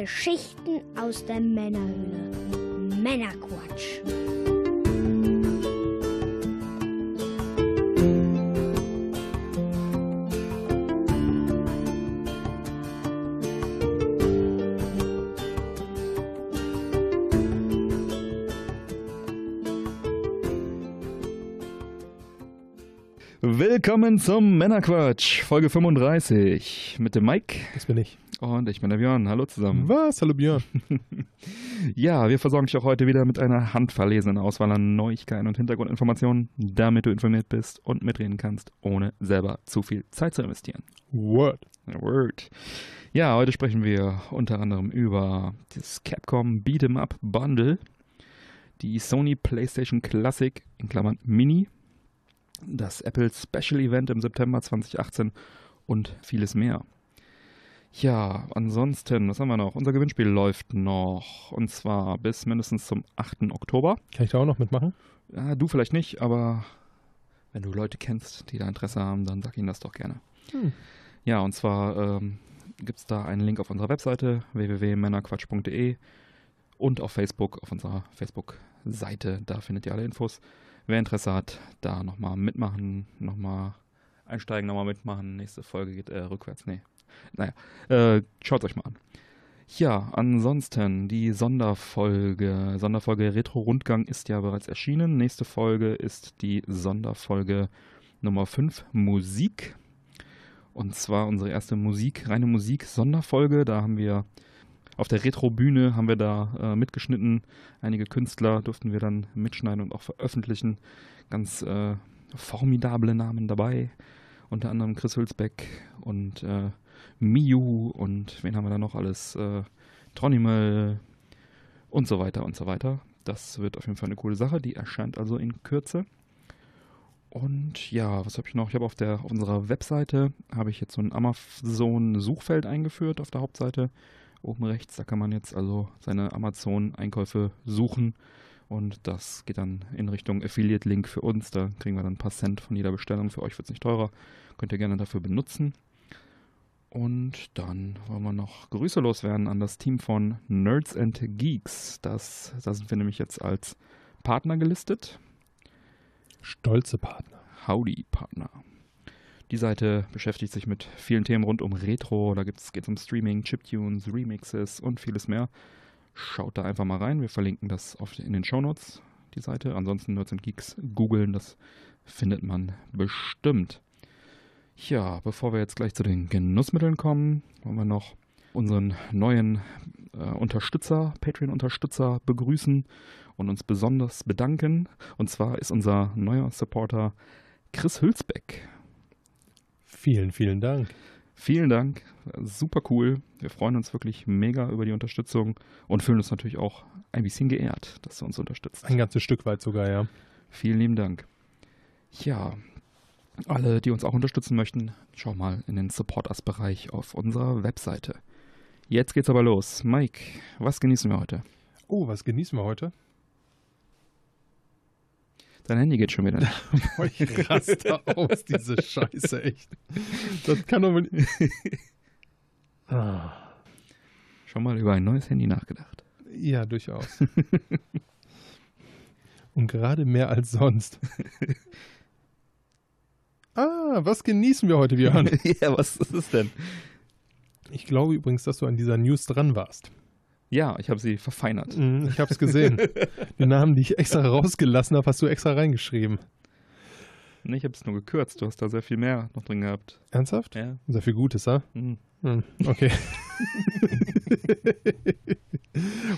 Geschichten aus der Männerhöhle. Männerquatsch. Willkommen zum Männerquatsch, Folge 35 mit dem Mike. Das bin ich. Und ich bin der Björn. Hallo zusammen. Was? Hallo Björn. ja, wir versorgen dich auch heute wieder mit einer handverlesenen Auswahl an Neuigkeiten und Hintergrundinformationen, damit du informiert bist und mitreden kannst, ohne selber zu viel Zeit zu investieren. Word. Word. Ja, heute sprechen wir unter anderem über das Capcom Beat'em Up Bundle, die Sony PlayStation Classic in Klammern Mini das Apple Special Event im September 2018 und vieles mehr. Ja, ansonsten, was haben wir noch? Unser Gewinnspiel läuft noch und zwar bis mindestens zum 8. Oktober. Kann ich da auch noch mitmachen? Ja, du vielleicht nicht, aber wenn du Leute kennst, die da Interesse haben, dann sag ihnen das doch gerne. Hm. Ja, und zwar ähm, gibt es da einen Link auf unserer Webseite www.männerquatsch.de und auf Facebook, auf unserer Facebook-Seite. Da findet ihr alle Infos. Wer Interesse hat, da nochmal mitmachen, nochmal einsteigen, nochmal mitmachen. Nächste Folge geht äh, rückwärts. Nee. Naja, äh, schaut euch mal an. Ja, ansonsten die Sonderfolge. Sonderfolge Retro-Rundgang ist ja bereits erschienen. Nächste Folge ist die Sonderfolge Nummer 5, Musik. Und zwar unsere erste Musik, reine Musik-Sonderfolge. Da haben wir auf der Retro-Bühne haben wir da äh, mitgeschnitten. Einige Künstler durften wir dann mitschneiden und auch veröffentlichen. Ganz äh, formidable Namen dabei. Unter anderem Chris Hülsbeck und äh, Miu und wen haben wir da noch alles? Äh, Tronimel und so weiter und so weiter. Das wird auf jeden Fall eine coole Sache. Die erscheint also in Kürze. Und ja, was habe ich noch? Ich habe auf auf unserer Webseite habe ich jetzt so ein Amazon Suchfeld eingeführt auf der Hauptseite oben rechts. Da kann man jetzt also seine Amazon-Einkäufe suchen und das geht dann in Richtung Affiliate-Link für uns. Da kriegen wir dann ein paar Cent von jeder Bestellung. Für euch wird es nicht teurer. Könnt ihr gerne dafür benutzen. Und dann wollen wir noch Grüße loswerden an das Team von Nerds and Geeks. Das, da sind wir nämlich jetzt als Partner gelistet. Stolze Partner. Howdy Partner. Die Seite beschäftigt sich mit vielen Themen rund um Retro. Da geht es um Streaming, Chiptunes, Remixes und vieles mehr. Schaut da einfach mal rein. Wir verlinken das auf, in den Shownotes, die Seite. Ansonsten Nerds and Geeks googeln, das findet man bestimmt. Ja, bevor wir jetzt gleich zu den Genussmitteln kommen, wollen wir noch unseren neuen äh, Unterstützer, Patreon-Unterstützer begrüßen und uns besonders bedanken. Und zwar ist unser neuer Supporter Chris Hülsbeck. Vielen, vielen Dank. Vielen Dank. Super cool. Wir freuen uns wirklich mega über die Unterstützung und fühlen uns natürlich auch ein bisschen geehrt, dass du uns unterstützt. Ein ganzes Stück weit sogar, ja. Vielen lieben Dank. Ja, alle, die uns auch unterstützen möchten, schau mal in den Support Us-Bereich auf unserer Webseite. Jetzt geht's aber los. Mike, was genießen wir heute? Oh, was genießen wir heute? Dein Handy geht schon wieder. ich raste aus, diese Scheiße, echt. Das kann doch mal. ah. Schon mal über ein neues Handy nachgedacht? Ja, durchaus. Und gerade mehr als sonst. ah, was genießen wir heute, Björn? ja, was ist es denn? Ich glaube übrigens, dass du an dieser News dran warst. Ja, ich habe sie verfeinert. Mhm, ich habe es gesehen. Die Namen, die ich extra rausgelassen habe, hast du extra reingeschrieben. Nee, ich habe es nur gekürzt. Du hast da sehr viel mehr noch drin gehabt. Ernsthaft? Ja. Sehr viel Gutes, ha? Mhm. Mhm, okay.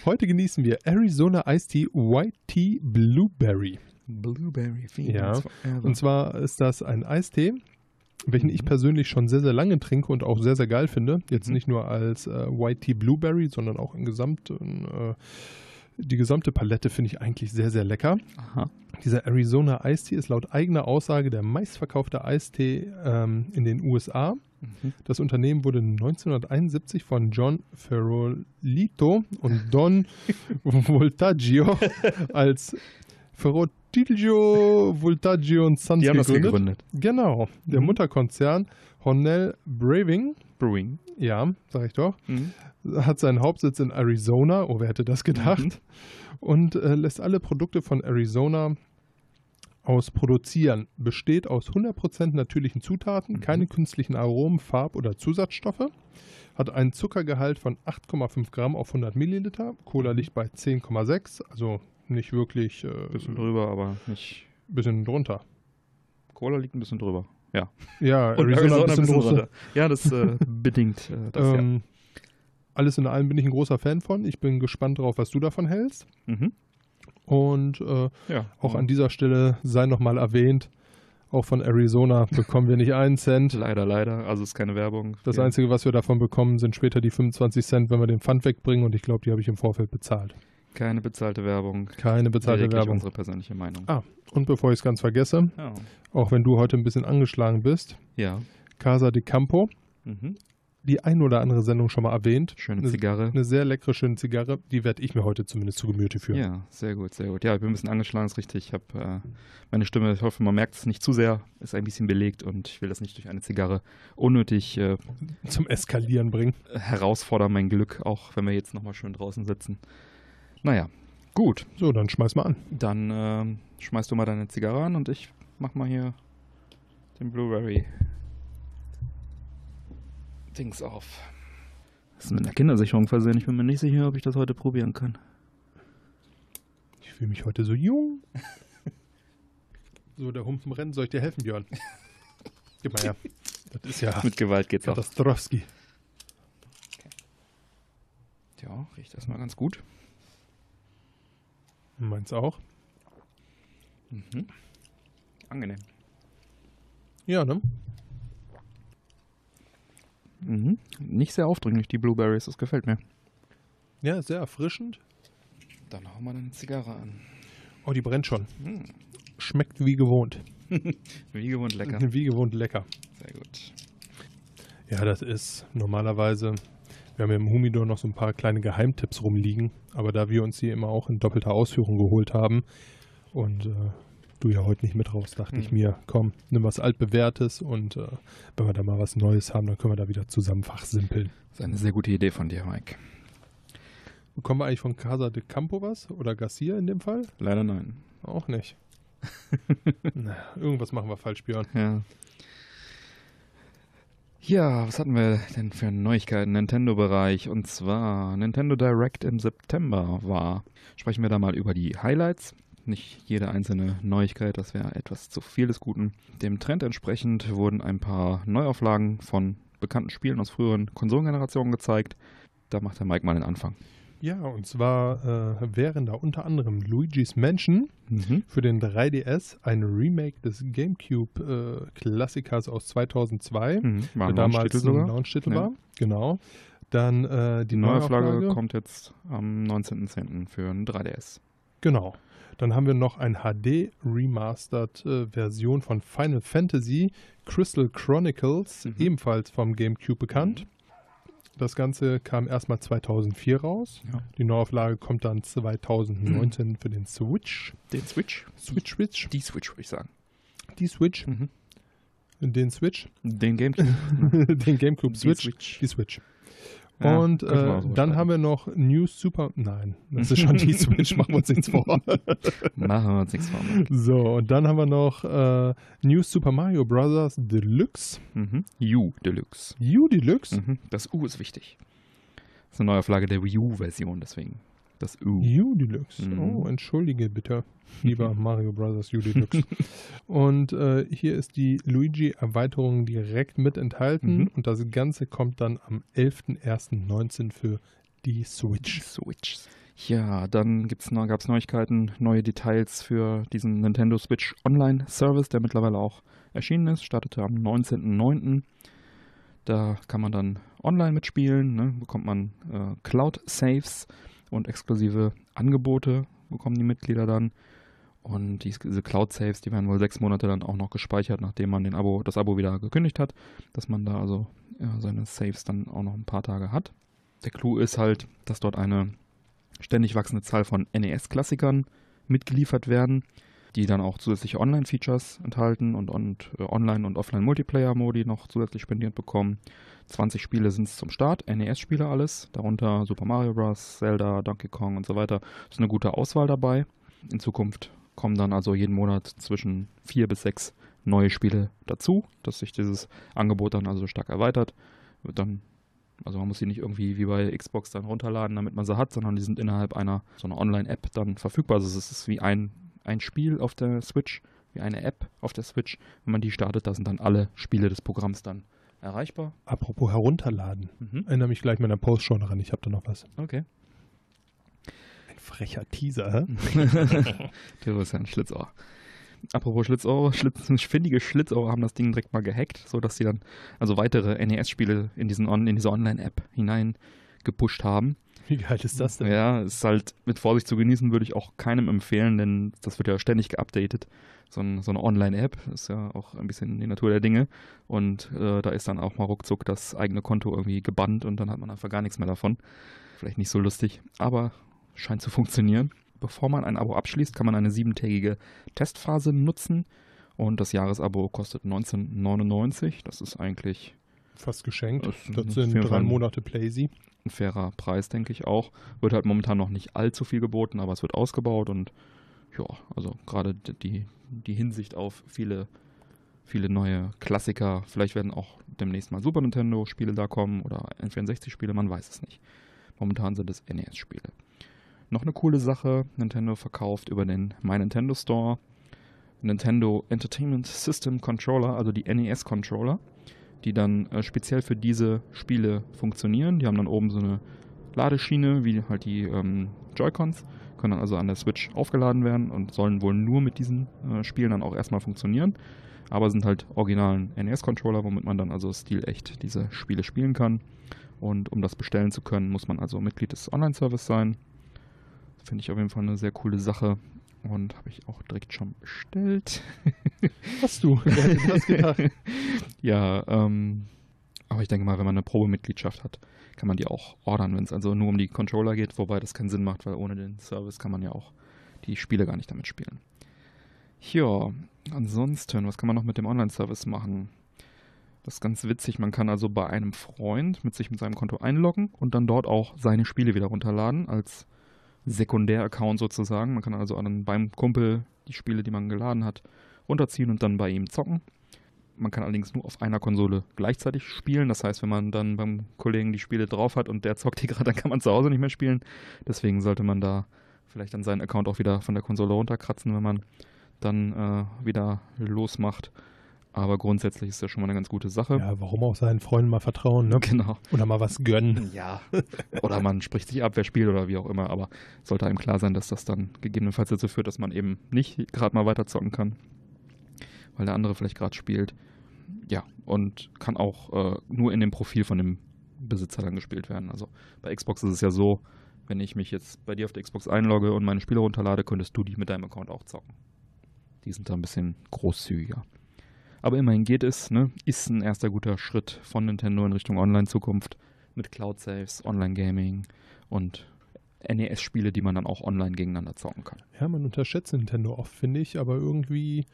Heute genießen wir Arizona Iced Tea White Tea Blueberry. Blueberry, ja. Forever. Und zwar ist das ein Eistee, welchen ich mhm. persönlich schon sehr, sehr lange trinke und auch sehr, sehr geil finde. Jetzt mhm. nicht nur als äh, White Tea Blueberry, sondern auch im gesamten, äh, die gesamte Palette finde ich eigentlich sehr, sehr lecker. Aha. Dieser Arizona Eistee ist laut eigener Aussage der meistverkaufte Eistee ähm, in den USA. Mhm. Das Unternehmen wurde 1971 von John Ferrolito und Don Voltaggio als Ferrotilio, Voltaggio und Sons Die haben gegründet. Das gegründet. Genau. Der mhm. Mutterkonzern Hornell Braving Brewing. Ja, sag ich doch. Mhm. Hat seinen Hauptsitz in Arizona. Oh, wer hätte das gedacht? Mhm. Und äh, lässt alle Produkte von Arizona aus produzieren. Besteht aus 100% natürlichen Zutaten, Mhm. keine künstlichen Aromen, Farb- oder Zusatzstoffe. Hat einen Zuckergehalt von 8,5 Gramm auf 100 Milliliter. Cola liegt bei 10,6, also nicht wirklich äh, Bisschen drüber, aber nicht. bisschen drunter. Cola liegt ein bisschen drüber. Ja. Ja, Und Arizona, ein bisschen drunter. drunter. Ja, das äh, bedingt äh, das, ja. Ähm, alles in allem bin ich ein großer Fan von. Ich bin gespannt drauf, was du davon hältst. Mhm. Und äh, Ja. auch an dieser Stelle sei nochmal erwähnt, auch von Arizona bekommen wir nicht einen Cent. Leider, leider. Also ist keine Werbung. Das Wir- Einzige, was wir davon bekommen, sind später die 25 Cent, wenn wir den Pfand wegbringen. Und ich glaube, die habe ich im Vorfeld bezahlt. Keine bezahlte Werbung. Keine bezahlte Lediglich Werbung. unsere persönliche Meinung. Ah. Und bevor ich es ganz vergesse, Ja. auch wenn du heute ein bisschen angeschlagen bist, ja. Casa de Campo, Mhm. die ein oder andere Sendung schon mal erwähnt. Schöne Eine- Zigarre. Eine sehr leckere, schöne Zigarre. Die werde ich mir heute zumindest zu Gemüte führen. Ja, sehr gut, sehr gut. Ja, ich bin ein bisschen angeschlagen, ist richtig. Ich habe äh, meine Stimme, ich hoffe, man merkt es nicht zu sehr, ist ein bisschen belegt und ich will das nicht durch eine Zigarre unnötig äh, Zum Eskalieren bringen. herausfordern, mein Glück, auch wenn wir jetzt nochmal schön draußen sitzen. Naja, gut. So, dann schmeiß mal an. Dann ähm, schmeißt du mal deine Zigarre an und ich mach mal hier den Blueberry Dings auf. Das ist mit einer Kindersicherung versehen. Ich bin mir nicht sicher, ob ich das heute probieren kann. Ich fühle mich heute so jung. so, der Humpen rennt. Soll ich dir helfen, Björn? Gib mal her. Das ist ja Mit Gewalt geht's auch. Katastrowski. Ja, riecht erstmal ganz gut. Meins auch. Mhm. Angenehm. Ja, ne? Mhm. Nicht sehr aufdringlich, die Blueberries, das gefällt mir. Ja, sehr erfrischend. Dann hauen wir eine Zigarre an. Oh, die brennt schon. Hm. Schmeckt wie gewohnt. Wie gewohnt lecker. Wie gewohnt lecker. Sehr gut. Ja, das ist normalerweise. Wir haben ja im Humidor noch so ein paar kleine Geheimtipps rumliegen, aber da wir uns die immer auch in doppelter Ausführung geholt haben und äh, du ja heute nicht mit raus, dachte ich Hm. mir, komm, nimm was altbewährtes und äh, wenn wir da mal was Neues haben, dann können wir da wieder zusammen fachsimpeln. Das ist eine sehr gute Idee von dir, Mike. Bekommen wir eigentlich von Casa de Campo was oder Garcia in dem Fall? Leider nein. Auch nicht. Na, irgendwas machen wir falsch, Björn. Ja. Ja, was hatten wir denn für Neuigkeiten im Nintendo-Bereich? Und zwar Nintendo Direct im September war. Sprechen wir da mal über die Highlights. Nicht jede einzelne Neuigkeit, das wäre etwas zu viel des Guten. Dem Trend entsprechend wurden ein paar Neuauflagen von bekannten Spielen aus früheren Konsolengenerationen gezeigt. Da macht der Mike mal den Anfang. Ja, und zwar äh, wären da unter anderem Luigi's Mansion Mhm. für den 3DS, ein Remake des GameCube-Klassikers aus 2002, Mhm. War der damals ein. Launch-Titel Ja. war. Genau. Dann äh, die Neuauflage Neuauflage. kommt jetzt am 19.10. für ein 3DS. Genau. Dann haben wir noch ein HD-Remastered-Version von Final Fantasy Crystal Chronicles, Mhm. ebenfalls vom GameCube bekannt. Das Ganze kam erstmal 2004 raus. Ja. Die Neuauflage kommt dann 2019 für den Switch. Den Switch? Switch, Switch. Die Switch, würde ich sagen. Die Switch. Mhm. Den Switch. Den GameCube. den GameCube Die Switch. Switch. Die Switch. Ja, und äh, dann schreiben. haben wir noch New Super. Nein, das ist schon die Switch, machen wir uns nichts vor. Machen wir uns nichts vor. So, und dann haben wir noch äh, New Super Mario Bros. Deluxe. Mhm. U Deluxe. U Deluxe? Mhm. Das U ist wichtig. Das ist eine Neuauflage der Wii U-Version, deswegen. Das U. U Deluxe. Mhm. Oh, entschuldige bitte, lieber Mario Bros. U Deluxe. und äh, hier ist die Luigi-Erweiterung direkt mit enthalten. Mhm. Und das Ganze kommt dann am 11.01.19 für die Switch. Switch. Ja, dann gab es Neuigkeiten, neue Details für diesen Nintendo Switch Online Service, der mittlerweile auch erschienen ist. Startete am 19.09. Da kann man dann online mitspielen, ne? bekommt man äh, Cloud-Saves und exklusive Angebote bekommen die Mitglieder dann. Und dies, diese Cloud-Saves, die werden wohl sechs Monate dann auch noch gespeichert, nachdem man den Abo, das Abo wieder gekündigt hat, dass man da also ja, seine Saves dann auch noch ein paar Tage hat. Der Clou ist halt, dass dort eine ständig wachsende Zahl von NES-Klassikern mitgeliefert werden. Die dann auch zusätzliche Online-Features enthalten und, und äh, Online- und Offline-Multiplayer-Modi noch zusätzlich spendiert bekommen. 20 Spiele sind es zum Start, NES-Spiele alles, darunter Super Mario Bros., Zelda, Donkey Kong und so weiter. Ist eine gute Auswahl dabei. In Zukunft kommen dann also jeden Monat zwischen vier bis sechs neue Spiele dazu, dass sich dieses Angebot dann also stark erweitert. Wird dann, also man muss sie nicht irgendwie wie bei Xbox dann runterladen, damit man sie hat, sondern die sind innerhalb einer so einer Online-App dann verfügbar. Also es ist wie ein, ein Spiel auf der Switch, wie eine App auf der Switch. Wenn man die startet, da sind dann alle Spiele des Programms dann erreichbar. Apropos herunterladen. Mhm. Erinnere mich gleich meiner Post schon daran. Ich habe da noch was. Okay. Ein frecher Teaser, hä? Der ist ja ein Schlitzohr. Apropos Schlitzohr, Schlitz, findige Schlitzohr haben das Ding direkt mal gehackt, sodass sie dann also weitere NES-Spiele in, diesen On in diese Online-App hinein gepusht haben. Wie geil ist das denn? Ja, ist halt mit Vorsicht zu genießen, würde ich auch keinem empfehlen, denn das wird ja ständig geupdatet. So, ein, so eine Online-App ist ja auch ein bisschen die Natur der Dinge. Und äh, da ist dann auch mal ruckzuck das eigene Konto irgendwie gebannt und dann hat man einfach gar nichts mehr davon. Vielleicht nicht so lustig, aber scheint zu funktionieren. Bevor man ein Abo abschließt, kann man eine siebentägige Testphase nutzen. Und das Jahresabo kostet 19,99. Das ist eigentlich Fast geschenkt. Das sind drei Monate Playsy. Ein fairer Preis, denke ich auch. Wird halt momentan noch nicht allzu viel geboten, aber es wird ausgebaut und ja, also gerade die, die Hinsicht auf viele, viele neue Klassiker. Vielleicht werden auch demnächst mal Super Nintendo-Spiele da kommen oder N64-Spiele, man weiß es nicht. Momentan sind es NES-Spiele. Noch eine coole Sache, Nintendo verkauft über den My Nintendo Store Nintendo Entertainment System Controller, also die NES-Controller, die dann äh, speziell für diese Spiele funktionieren. Die haben dann oben so eine Ladeschiene, wie halt die ähm, Joy-Cons, können dann also an der Switch aufgeladen werden und sollen wohl nur mit diesen äh, Spielen dann auch erstmal funktionieren. Aber sind halt originalen NES-Controller, womit man dann also stilecht diese Spiele spielen kann. Und um das bestellen zu können, muss man also Mitglied des Online-Service sein. Finde ich auf jeden Fall eine sehr coole Sache. Und habe ich auch direkt schon bestellt. Hast du? Wer hätte das gedacht? ja, ähm, aber ich denke mal, wenn man eine Probemitgliedschaft hat, kann man die auch ordern, wenn es also nur um die Controller geht, wobei das keinen Sinn macht, weil ohne den Service kann man ja auch die Spiele gar nicht damit spielen. Ja, ansonsten, was kann man noch mit dem Online-Service machen? Das ist ganz witzig, man kann also bei einem Freund mit sich mit seinem Konto einloggen und dann dort auch seine Spiele wieder runterladen als Sekundär-Account sozusagen. Man kann also dann beim Kumpel die Spiele, die man geladen hat, runterziehen und dann bei ihm zocken. Man kann allerdings nur auf einer Konsole gleichzeitig spielen. Das heißt, wenn man dann beim Kollegen die Spiele drauf hat und der zockt die gerade, dann kann man zu Hause nicht mehr spielen. Deswegen sollte man da vielleicht dann seinen Account auch wieder von der Konsole runterkratzen, wenn man dann äh, wieder losmacht. Aber grundsätzlich ist das schon mal eine ganz gute Sache. Ja, warum auch seinen Freunden mal vertrauen, ne? Genau. Oder mal was gönnen. Ja. Oder man spricht sich ab, wer spielt oder wie auch immer. Aber sollte einem klar sein, dass das dann gegebenenfalls dazu führt, dass man eben nicht gerade mal weiter zocken kann, weil der andere vielleicht gerade spielt. Ja, und kann auch äh, nur in dem Profil von dem Besitzer dann gespielt werden. Also bei Xbox ist es ja so, wenn ich mich jetzt bei dir auf der Xbox einlogge und meine Spiele runterlade, könntest du die mit deinem Account auch zocken. Die sind da ein bisschen großzügiger. Aber immerhin geht es, ne? Ist ein erster guter Schritt von Nintendo in Richtung Online-Zukunft mit Cloud-Saves, Online-Gaming und NES-Spiele, die man dann auch online gegeneinander zocken kann. Ja, man unterschätzt Nintendo oft, finde ich, aber irgendwie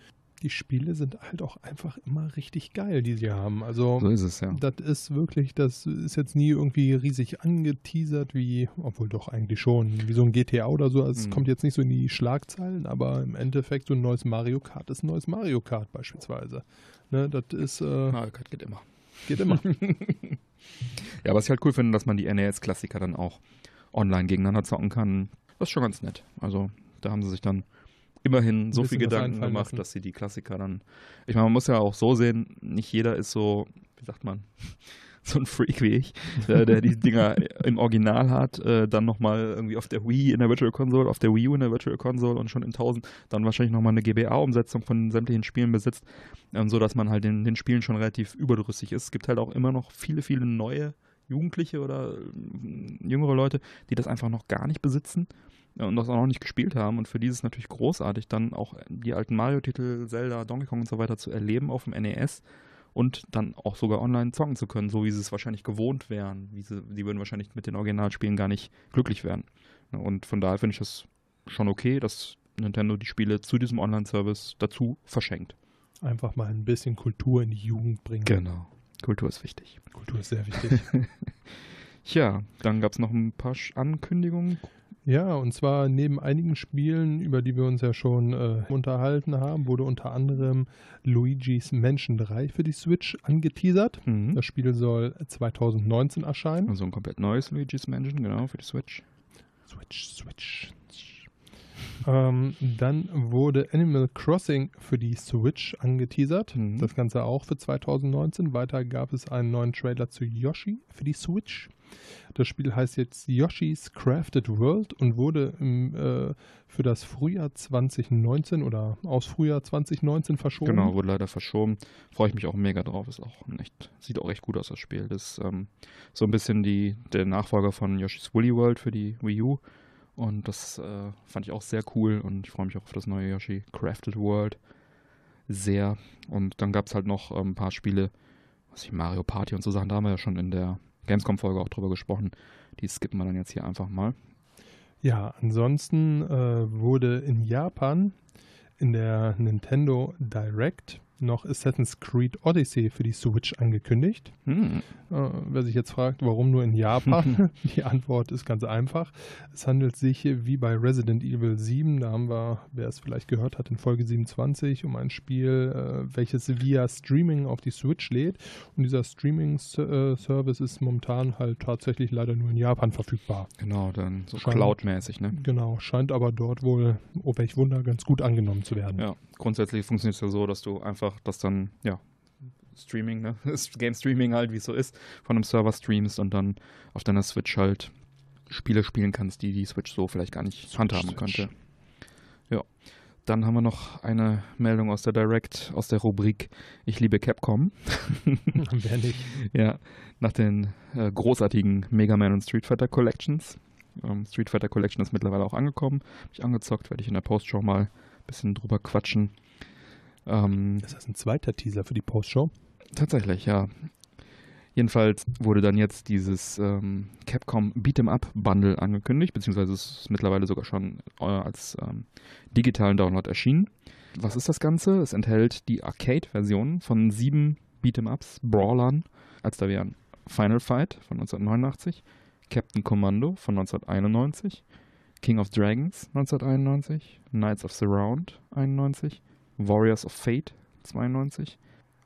die Spiele sind halt auch einfach immer richtig geil, die sie haben. Also So ist es, ja. das ist wirklich, das ist jetzt nie irgendwie riesig angeteasert, wie, obwohl doch eigentlich schon, wie so ein GTA oder so. Also Es Mhm. kommt jetzt nicht so in die Schlagzeilen, aber im Endeffekt so ein neues Mario Kart ist ein neues Mario Kart beispielsweise. Ne, das ist, äh, Mario Kart geht immer. geht immer. Ja, was ich halt cool finde, dass man die NES-Klassiker dann auch online gegeneinander zocken kann. Das ist schon ganz nett. Also da haben sie sich dann immerhin so viel Gedanken gemacht, lassen. dass sie die Klassiker dann. Ich meine, man muss ja auch so sehen, nicht jeder ist so, wie sagt man, so ein Freak wie ich, der, der die Dinger im Original hat, äh, dann nochmal irgendwie auf der Wii in der Virtual Console, auf der Wii U in der Virtual Console und schon in 1000 dann wahrscheinlich nochmal eine GBA-Umsetzung von sämtlichen Spielen besitzt, ähm, so dass man halt in den Spielen schon relativ überdrüssig ist. Es gibt halt auch immer noch viele, viele neue Jugendliche oder äh, jüngere Leute, die das einfach noch gar nicht besitzen und das auch noch nicht gespielt haben. Und für die ist es natürlich großartig, dann auch die alten Mario-Titel, Zelda, Donkey Kong und so weiter zu erleben auf dem NES und dann auch sogar online zocken zu können, so wie sie es wahrscheinlich gewohnt wären. Wie sie, die würden wahrscheinlich mit den Originalspielen gar nicht glücklich werden. Und von daher finde ich das schon okay, dass Nintendo die Spiele zu diesem Online-Service dazu verschenkt. Einfach mal ein bisschen Kultur in die Jugend bringen. Genau. Kultur ist wichtig. Kultur ist sehr wichtig. Tja, dann gab es noch ein paar Ankündigungen. Ja, und zwar neben einigen Spielen, über die wir uns ja schon äh, unterhalten haben, wurde unter anderem Luigi's Mansion 3 für die Switch angeteasert. Mhm. Das Spiel soll 2019 erscheinen. Also ein komplett neues Luigi's Mansion, genau, für die Switch. Switch, Switch. Ähm, dann wurde Animal Crossing für die Switch angeteasert. Mhm. Das Ganze auch für 2019. Weiter gab es einen neuen Trailer zu Yoshi für die Switch. Das Spiel heißt jetzt Yoshi's Crafted World und wurde im, äh, für das Frühjahr 2019 oder aus Frühjahr 2019 verschoben. Genau, wurde leider verschoben. Freue ich mich auch mega drauf. Ist auch echt, sieht auch echt gut aus, das Spiel. Das ist ähm, so ein bisschen die, der Nachfolger von Yoshi's Woolly World für die Wii U. Und das äh, fand ich auch sehr cool und ich freue mich auch auf das neue Yoshi Crafted World sehr. Und dann gab es halt noch ähm, ein paar Spiele, was ich Mario Party und so Sachen, da haben wir ja schon in der Gamescom-Folge auch drüber gesprochen. Die skippen wir dann jetzt hier einfach mal. Ja, ansonsten äh, wurde in Japan in der Nintendo Direct noch Assassin's Creed Odyssey für die Switch angekündigt. Hm. Äh, wer sich jetzt fragt, warum nur in Japan, die Antwort ist ganz einfach. Es handelt sich wie bei Resident Evil 7, da haben wir, wer es vielleicht gehört hat, in Folge 27 um ein Spiel, äh, welches via Streaming auf die Switch lädt. Und dieser Streaming-Service ist momentan halt tatsächlich leider nur in Japan verfügbar. Genau, dann so Cloud-mäßig, ne? Genau, scheint aber dort wohl, oh welch Wunder, ganz gut angenommen zu werden. Ja, grundsätzlich funktioniert es ja so, dass du einfach das dann, ja, Streaming, ne? Game Streaming halt, wie es so ist, von einem Server streamst und dann auf deiner Switch halt Spiele spielen kannst, die die Switch so vielleicht gar nicht Switch, handhaben Switch. könnte. Ja. Dann haben wir noch eine Meldung aus der Direct, aus der Rubrik Ich liebe Capcom. Wer nicht? Ja, nach den äh, großartigen Mega Man und Street Fighter Collections. Ähm, Street Fighter Collection ist mittlerweile auch angekommen. Hab ich angezockt, werde ich in der Postshow mal bisschen drüber quatschen. Ähm, ist das ein zweiter Teaser für die Postshow? Tatsächlich, ja. Jedenfalls wurde dann jetzt dieses ähm, Capcom Beat'em Up Bundle angekündigt, beziehungsweise es ist mittlerweile sogar schon äh, als ähm, digitalen Download erschienen. Was ist das Ganze? Es enthält die Arcade-Version von sieben Beat'em Ups, Brawlern, als da wären Final Fight von 1989, Captain Commando von 1991, King of Dragons 1991, Knights of the Round 91, Warriors of Fate 92,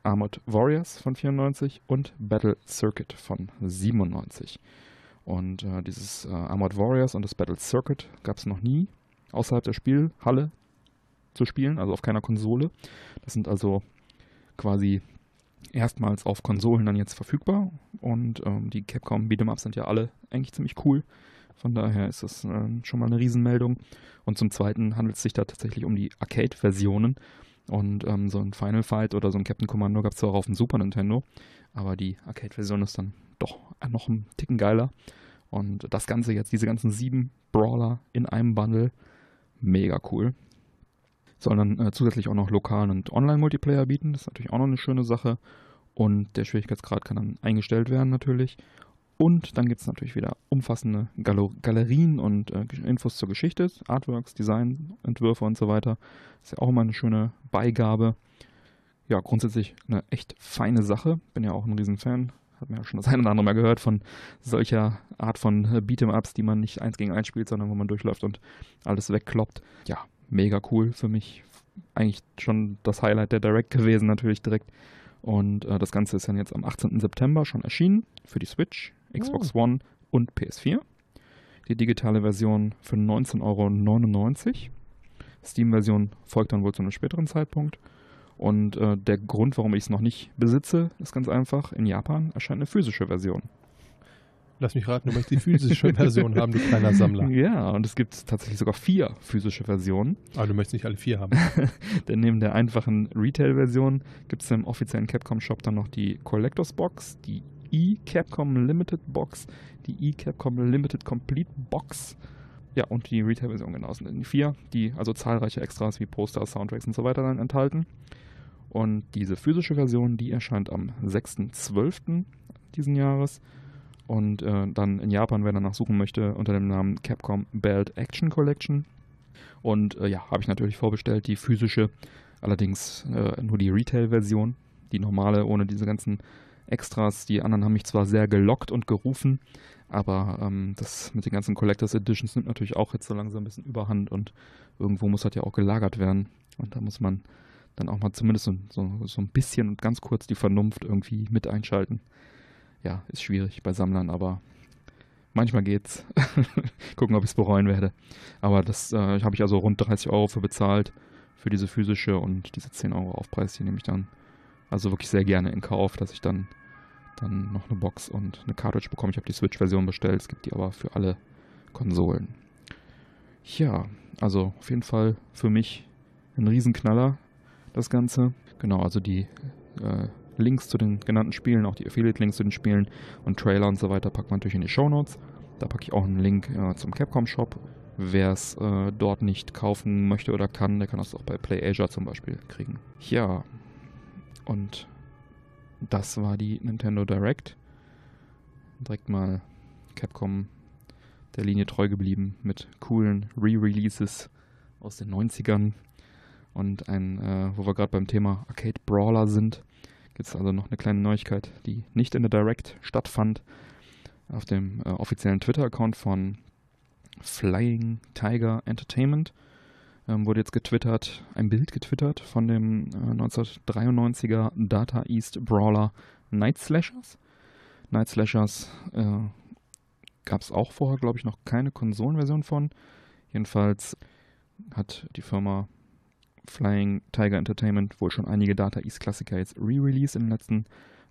Armored Warriors von 94 und Battle Circuit von 97. Und äh, dieses äh, Armored Warriors und das Battle Circuit gab es noch nie außerhalb der Spielhalle zu spielen, also auf keiner Konsole. Das sind also quasi erstmals auf Konsolen dann jetzt verfügbar. Und ähm, die Capcom Beat'em sind ja alle eigentlich ziemlich cool. Von daher ist das äh, schon mal eine Riesenmeldung. Und zum Zweiten handelt es sich da tatsächlich um die Arcade-Versionen. Und ähm, so ein Final Fight oder so ein Captain Commando gab es zwar auch auf dem Super Nintendo, aber die Arcade-Version ist dann doch noch ein Ticken geiler. Und das Ganze jetzt, diese ganzen sieben Brawler in einem Bundle, mega cool. Sollen dann äh, zusätzlich auch noch lokalen und Online-Multiplayer bieten, das ist natürlich auch noch eine schöne Sache. Und der Schwierigkeitsgrad kann dann eingestellt werden natürlich. Und dann gibt es natürlich wieder umfassende Gal Galerien und äh, Infos zur Geschichte, Artworks, Design, Entwürfe und so weiter. Ist ja auch immer eine schöne Beigabe. Ja, grundsätzlich eine echt feine Sache. Bin ja auch ein Riesenfan. Hat mir ja schon das eine oder andere Mal gehört von solcher Art von äh, Beat'em-Ups, die man nicht eins gegen eins spielt, sondern wo man durchläuft und alles wegkloppt. Ja, mega cool für mich. Eigentlich schon das Highlight der Direct gewesen, natürlich direkt. Und äh, das Ganze ist dann jetzt am 18. September schon erschienen für die Switch, Xbox oh. One und PS4. Die digitale Version für 19,99 Euro. Steam-Version folgt dann wohl zu einem späteren Zeitpunkt. Und äh, der Grund, warum ich es noch nicht besitze, ist ganz einfach. In Japan erscheint eine physische Version. Lass mich raten, du möchtest die physische Version haben, du kleiner Sammler. Ja, und es gibt tatsächlich sogar vier physische Versionen. Aber du möchtest nicht alle vier haben. Denn neben der einfachen Retail-Version gibt es im offiziellen Capcom-Shop dann noch die Collectors Box, die E-Capcom Limited Box, die E-Capcom Limited Complete Box. Ja, und die Retail-Version genau sind die vier, die also zahlreiche Extras wie Poster, Soundtracks und so weiter dann enthalten. Und diese physische Version, die erscheint am 6.12. diesen Jahres. Und äh, dann in Japan, wer danach suchen möchte, unter dem Namen Capcom Belt Action Collection. Und äh, ja, habe ich natürlich vorbestellt, die physische, allerdings äh, nur die Retail-Version, die normale ohne diese ganzen Extras. Die anderen haben mich zwar sehr gelockt und gerufen, aber ähm, das mit den ganzen Collectors Editions nimmt natürlich auch jetzt so langsam ein bisschen überhand und irgendwo muss das ja auch gelagert werden. Und da muss man dann auch mal zumindest so, so, so ein bisschen und ganz kurz die Vernunft irgendwie mit einschalten. Ja, ist schwierig bei Sammlern, aber manchmal geht's. Gucken, ob ich es bereuen werde. Aber das äh, habe ich also rund 30 Euro für bezahlt, für diese physische und diese 10 Euro Aufpreis, die nehme ich dann also wirklich sehr gerne in Kauf, dass ich dann, dann noch eine Box und eine Cartridge bekomme. Ich habe die Switch-Version bestellt, es gibt die aber für alle Konsolen. Ja, also auf jeden Fall für mich ein Riesenknaller, das Ganze. Genau, also die äh, Links zu den genannten Spielen, auch die Affiliate-Links zu den Spielen und Trailer und so weiter packt man natürlich in die Show Notes. Da packe ich auch einen Link äh, zum Capcom-Shop. Wer es äh, dort nicht kaufen möchte oder kann, der kann das auch bei PlayAsia zum Beispiel kriegen. Ja, und das war die Nintendo Direct. Direkt mal Capcom der Linie treu geblieben mit coolen Re-Releases aus den 90ern. Und ein, äh, wo wir gerade beim Thema Arcade Brawler sind, gibt es also noch eine kleine Neuigkeit, die nicht in der Direct stattfand. Auf dem äh, offiziellen Twitter-Account von Flying Tiger Entertainment ähm, wurde jetzt getwittert, ein Bild getwittert von dem äh, 1993er Data East Brawler Night Slashers. Night Slashers äh, gab es auch vorher, glaube ich, noch keine Konsolenversion von. Jedenfalls hat die Firma Flying Tiger Entertainment wohl schon einige Data East Klassiker jetzt re-released in den letzten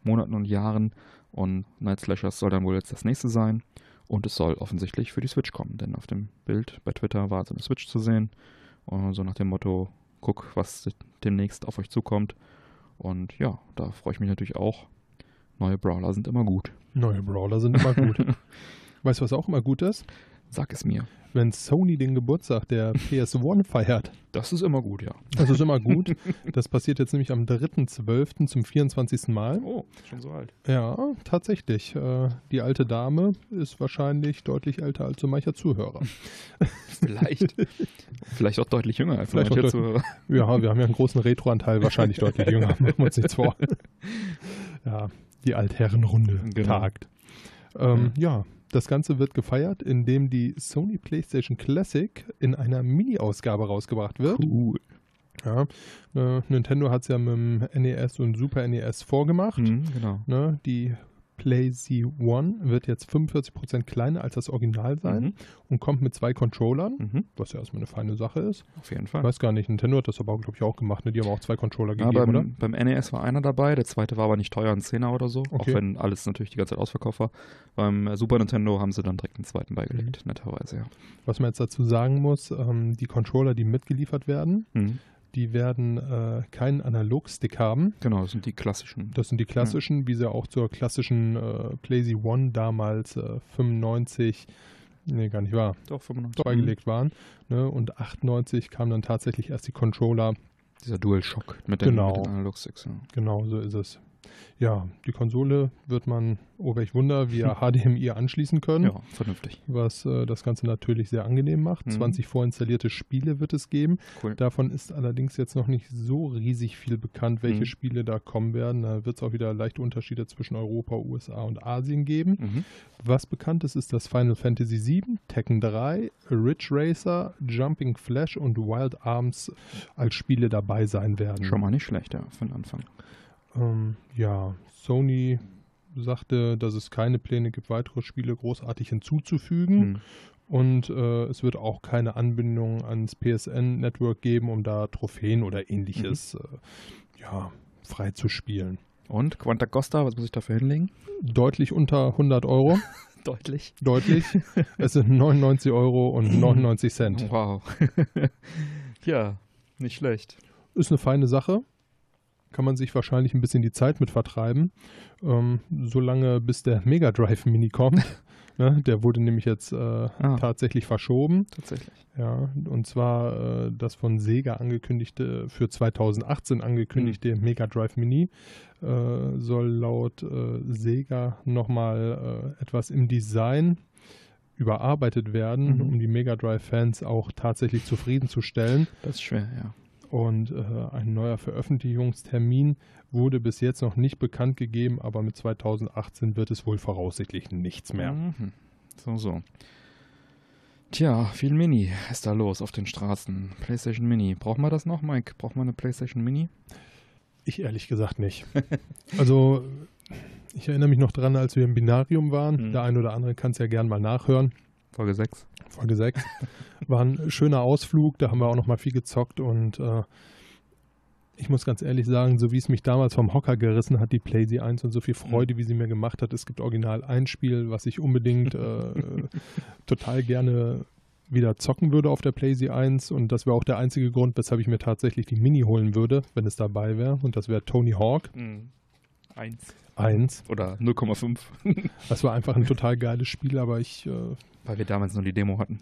Monaten und Jahren. Und Night Slashers soll dann wohl jetzt das nächste sein. Und es soll offensichtlich für die Switch kommen, denn auf dem Bild bei Twitter war so eine Switch zu sehen. So nach dem Motto, guck, was demnächst auf euch zukommt. Und ja, da freue ich mich natürlich auch. Neue Brawler sind immer gut. Neue Brawler sind immer gut. weißt du, was auch immer gut ist? Sag es mir. Wenn Sony den Geburtstag der PS1 feiert. Das ist immer gut, ja. Das ist immer gut. Das passiert jetzt nämlich am 3.12. zum 24. Mal. Oh, schon so alt. Ja, tatsächlich. Äh, die alte Dame ist wahrscheinlich deutlich älter als so mancher Zuhörer. Vielleicht. Vielleicht auch deutlich jünger als Vielleicht mancher Zuhörer. Ja, wir haben ja einen großen Retro-Anteil, wahrscheinlich deutlich jünger. Machen wir uns nichts vor. Ja, die Altherrenrunde Genau. tagt. Ähm, ja, das Ganze wird gefeiert, indem die Sony PlayStation Classic in einer Mini-Ausgabe rausgebracht wird. Cool. Ja, äh, Nintendo hat es ja mit dem NES und Super NES vorgemacht. Mhm, genau. Ne, die PlayZ One wird jetzt 45% kleiner als das Original sein Mhm. und kommt mit zwei Controllern, Mhm, was ja erstmal eine feine Sache ist. auf jeden Ich Fall. weiß gar nicht, Nintendo hat das aber, glaube ich, auch gemacht. Ne? Die haben auch zwei Controller Ja, gegeben, oder? beim, beim NES war einer dabei, der zweite war aber nicht teuer, ein Zehner oder so, Okay. auch wenn alles natürlich die ganze Zeit ausverkauft war. Beim äh, Super Nintendo haben sie dann direkt den zweiten beigelegt, Mhm. netterweise, ja. Was man jetzt dazu sagen muss, ähm, die Controller, die mitgeliefert werden, Mhm. Die werden äh, keinen Analogstick haben. Genau, das sind die klassischen. Das sind die klassischen, wie sie auch zur klassischen äh, PlayZ One damals äh, 95, nee, gar nicht wahr, Doch, 95. beigelegt waren. Ne? Und 98 kamen dann tatsächlich erst die Controller. Dieser DualShock mit den, Genau. mit den Analogsticks, ja. Genau, so ist es. Ja, die Konsole wird man, oh welch Wunder, via HDMI anschließen können. Ja, vernünftig. was äh, das Ganze natürlich sehr angenehm macht. Mhm. 20 vorinstallierte Spiele wird es geben. Cool. Davon ist allerdings jetzt noch nicht so riesig viel bekannt, welche Mhm. Spiele da kommen werden. Da wird es auch wieder leichte Unterschiede zwischen Europa, USA und Asien geben. Mhm. Was bekannt ist, ist das Final Fantasy VII, Tekken 3, Ridge Racer, Jumping Flash und Wild Arms als Spiele dabei sein werden. Schon mal nicht schlecht, ja, für den Anfang. Ähm, ja, Sony sagte, dass es keine Pläne gibt, weitere Spiele großartig hinzuzufügen. Mhm. Und äh, es wird auch keine Anbindung ans PSN-Network geben, um da Trophäen oder ähnliches Mhm. äh, ja, frei zu spielen. Und Quanta Costa, was muss ich dafür hinlegen? Deutlich unter 100 Euro, Deutlich. deutlich. es sind 99 Euro und 99 Cent. Wow. ja, nicht schlecht. Ist eine feine Sache. Kann man sich wahrscheinlich ein bisschen die Zeit mit vertreiben. Ähm, solange bis der Mega Drive Mini kommt. ne, der wurde nämlich jetzt äh, tatsächlich verschoben. Tatsächlich. Ja, und zwar äh, das von Sega angekündigte, für 2018 angekündigte Mega Drive Mini äh, soll laut äh, Sega nochmal äh, etwas im Design überarbeitet werden, Mhm. um die Mega Drive-Fans auch tatsächlich zufriedenzustellen. Das ist schwer, ja. Und äh, ein neuer Veröffentlichungstermin wurde bis jetzt noch nicht bekannt gegeben, aber mit 2018 wird es wohl voraussichtlich nichts mehr. Mhm. So, so. Tja, viel Mini ist da los auf den Straßen. PlayStation Mini. Braucht man das noch, Mike? Braucht man eine PlayStation Mini? Ich ehrlich gesagt nicht. Also, ich erinnere mich noch dran, als wir im Binarium waren. Mhm. Der ein oder andere kann es ja gern mal nachhören. Folge 6. Folge 6. War ein schöner Ausflug, da haben wir auch noch mal viel gezockt und äh, ich muss ganz ehrlich sagen, so wie es mich damals vom Hocker gerissen hat, die PlayZ 1 und so viel Freude, wie sie mir gemacht hat, es gibt original ein Spiel, was ich unbedingt äh, total gerne wieder zocken würde auf der PlayZ 1 und das wäre auch der einzige Grund, weshalb ich mir tatsächlich die Mini holen würde, wenn es dabei wäre und das wäre Tony Hawk Eins. 1. Oder 0,5. Das war einfach ein total geiles Spiel, aber ich äh, Weil wir damals nur die Demo hatten.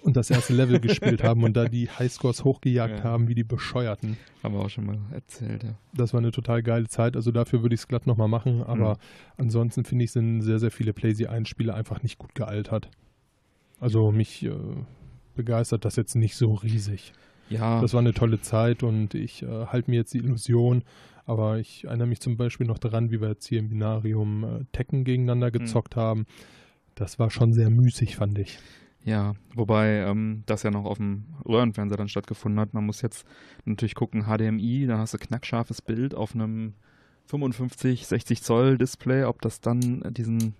und das erste Level gespielt haben und da die Highscores hochgejagt Ja. haben, wie die Bescheuerten. Haben wir auch schon mal erzählt, ja. Das war eine total geile Zeit. Also dafür würde ich es glatt nochmal machen. Aber Mhm. ansonsten finde ich, sind sehr, sehr viele PlayStation 1 Spiele einfach nicht gut gealtert. Also mich äh, begeistert das jetzt nicht so riesig. Ja, Das war eine tolle Zeit und ich äh, halte mir jetzt die Illusion. Aber ich erinnere mich zum Beispiel noch daran, wie wir jetzt hier im Binarium äh, Tekken gegeneinander gezockt haben. Das war schon sehr müßig, fand ich. ja. Wobei ähm, das ja noch auf dem Röhrenfernseher dann stattgefunden hat. Man muss jetzt natürlich gucken, HDMI, da hast du knackscharfes Bild auf einem 55, 60 Zoll Display, ob das dann diesen,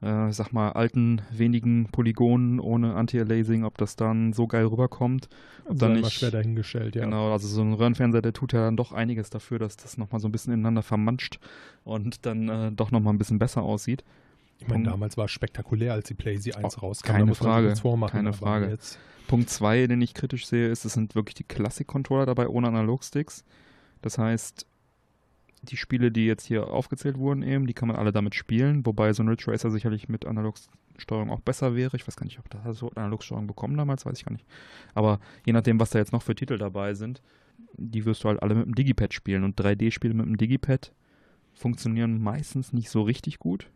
äh, sag mal, alten, wenigen Polygonen ohne Anti-Aliasing, ob das dann so geil rüberkommt. Ob Sei dann nicht, schwer dahingestellt, ja. Genau, also so ein Röhrenfernseher, der tut ja dann doch einiges dafür, dass das nochmal so ein bisschen ineinander vermanscht und dann äh, doch nochmal ein bisschen besser aussieht. Ich meine, damals war es spektakulär, als die PlayStation 1 Oh, rauskam. keine Frage, keine Frage. Jetzt, Punkt 2, den ich kritisch sehe, ist, es sind wirklich die Classic-Controller dabei ohne Analogsticks. Das heißt, die Spiele, die jetzt hier aufgezählt wurden, eben, die kann man alle damit spielen, wobei so ein Ridge Racer sicherlich mit Analogsteuerung auch besser wäre. Ich weiß gar nicht, ob da so Analogsteuerung bekommen damals, weiß ich gar nicht. Aber je nachdem, was da jetzt noch für Titel dabei sind, die wirst du halt alle mit dem Digipad spielen. Und 3D-Spiele mit dem Digipad funktionieren meistens nicht so richtig gut.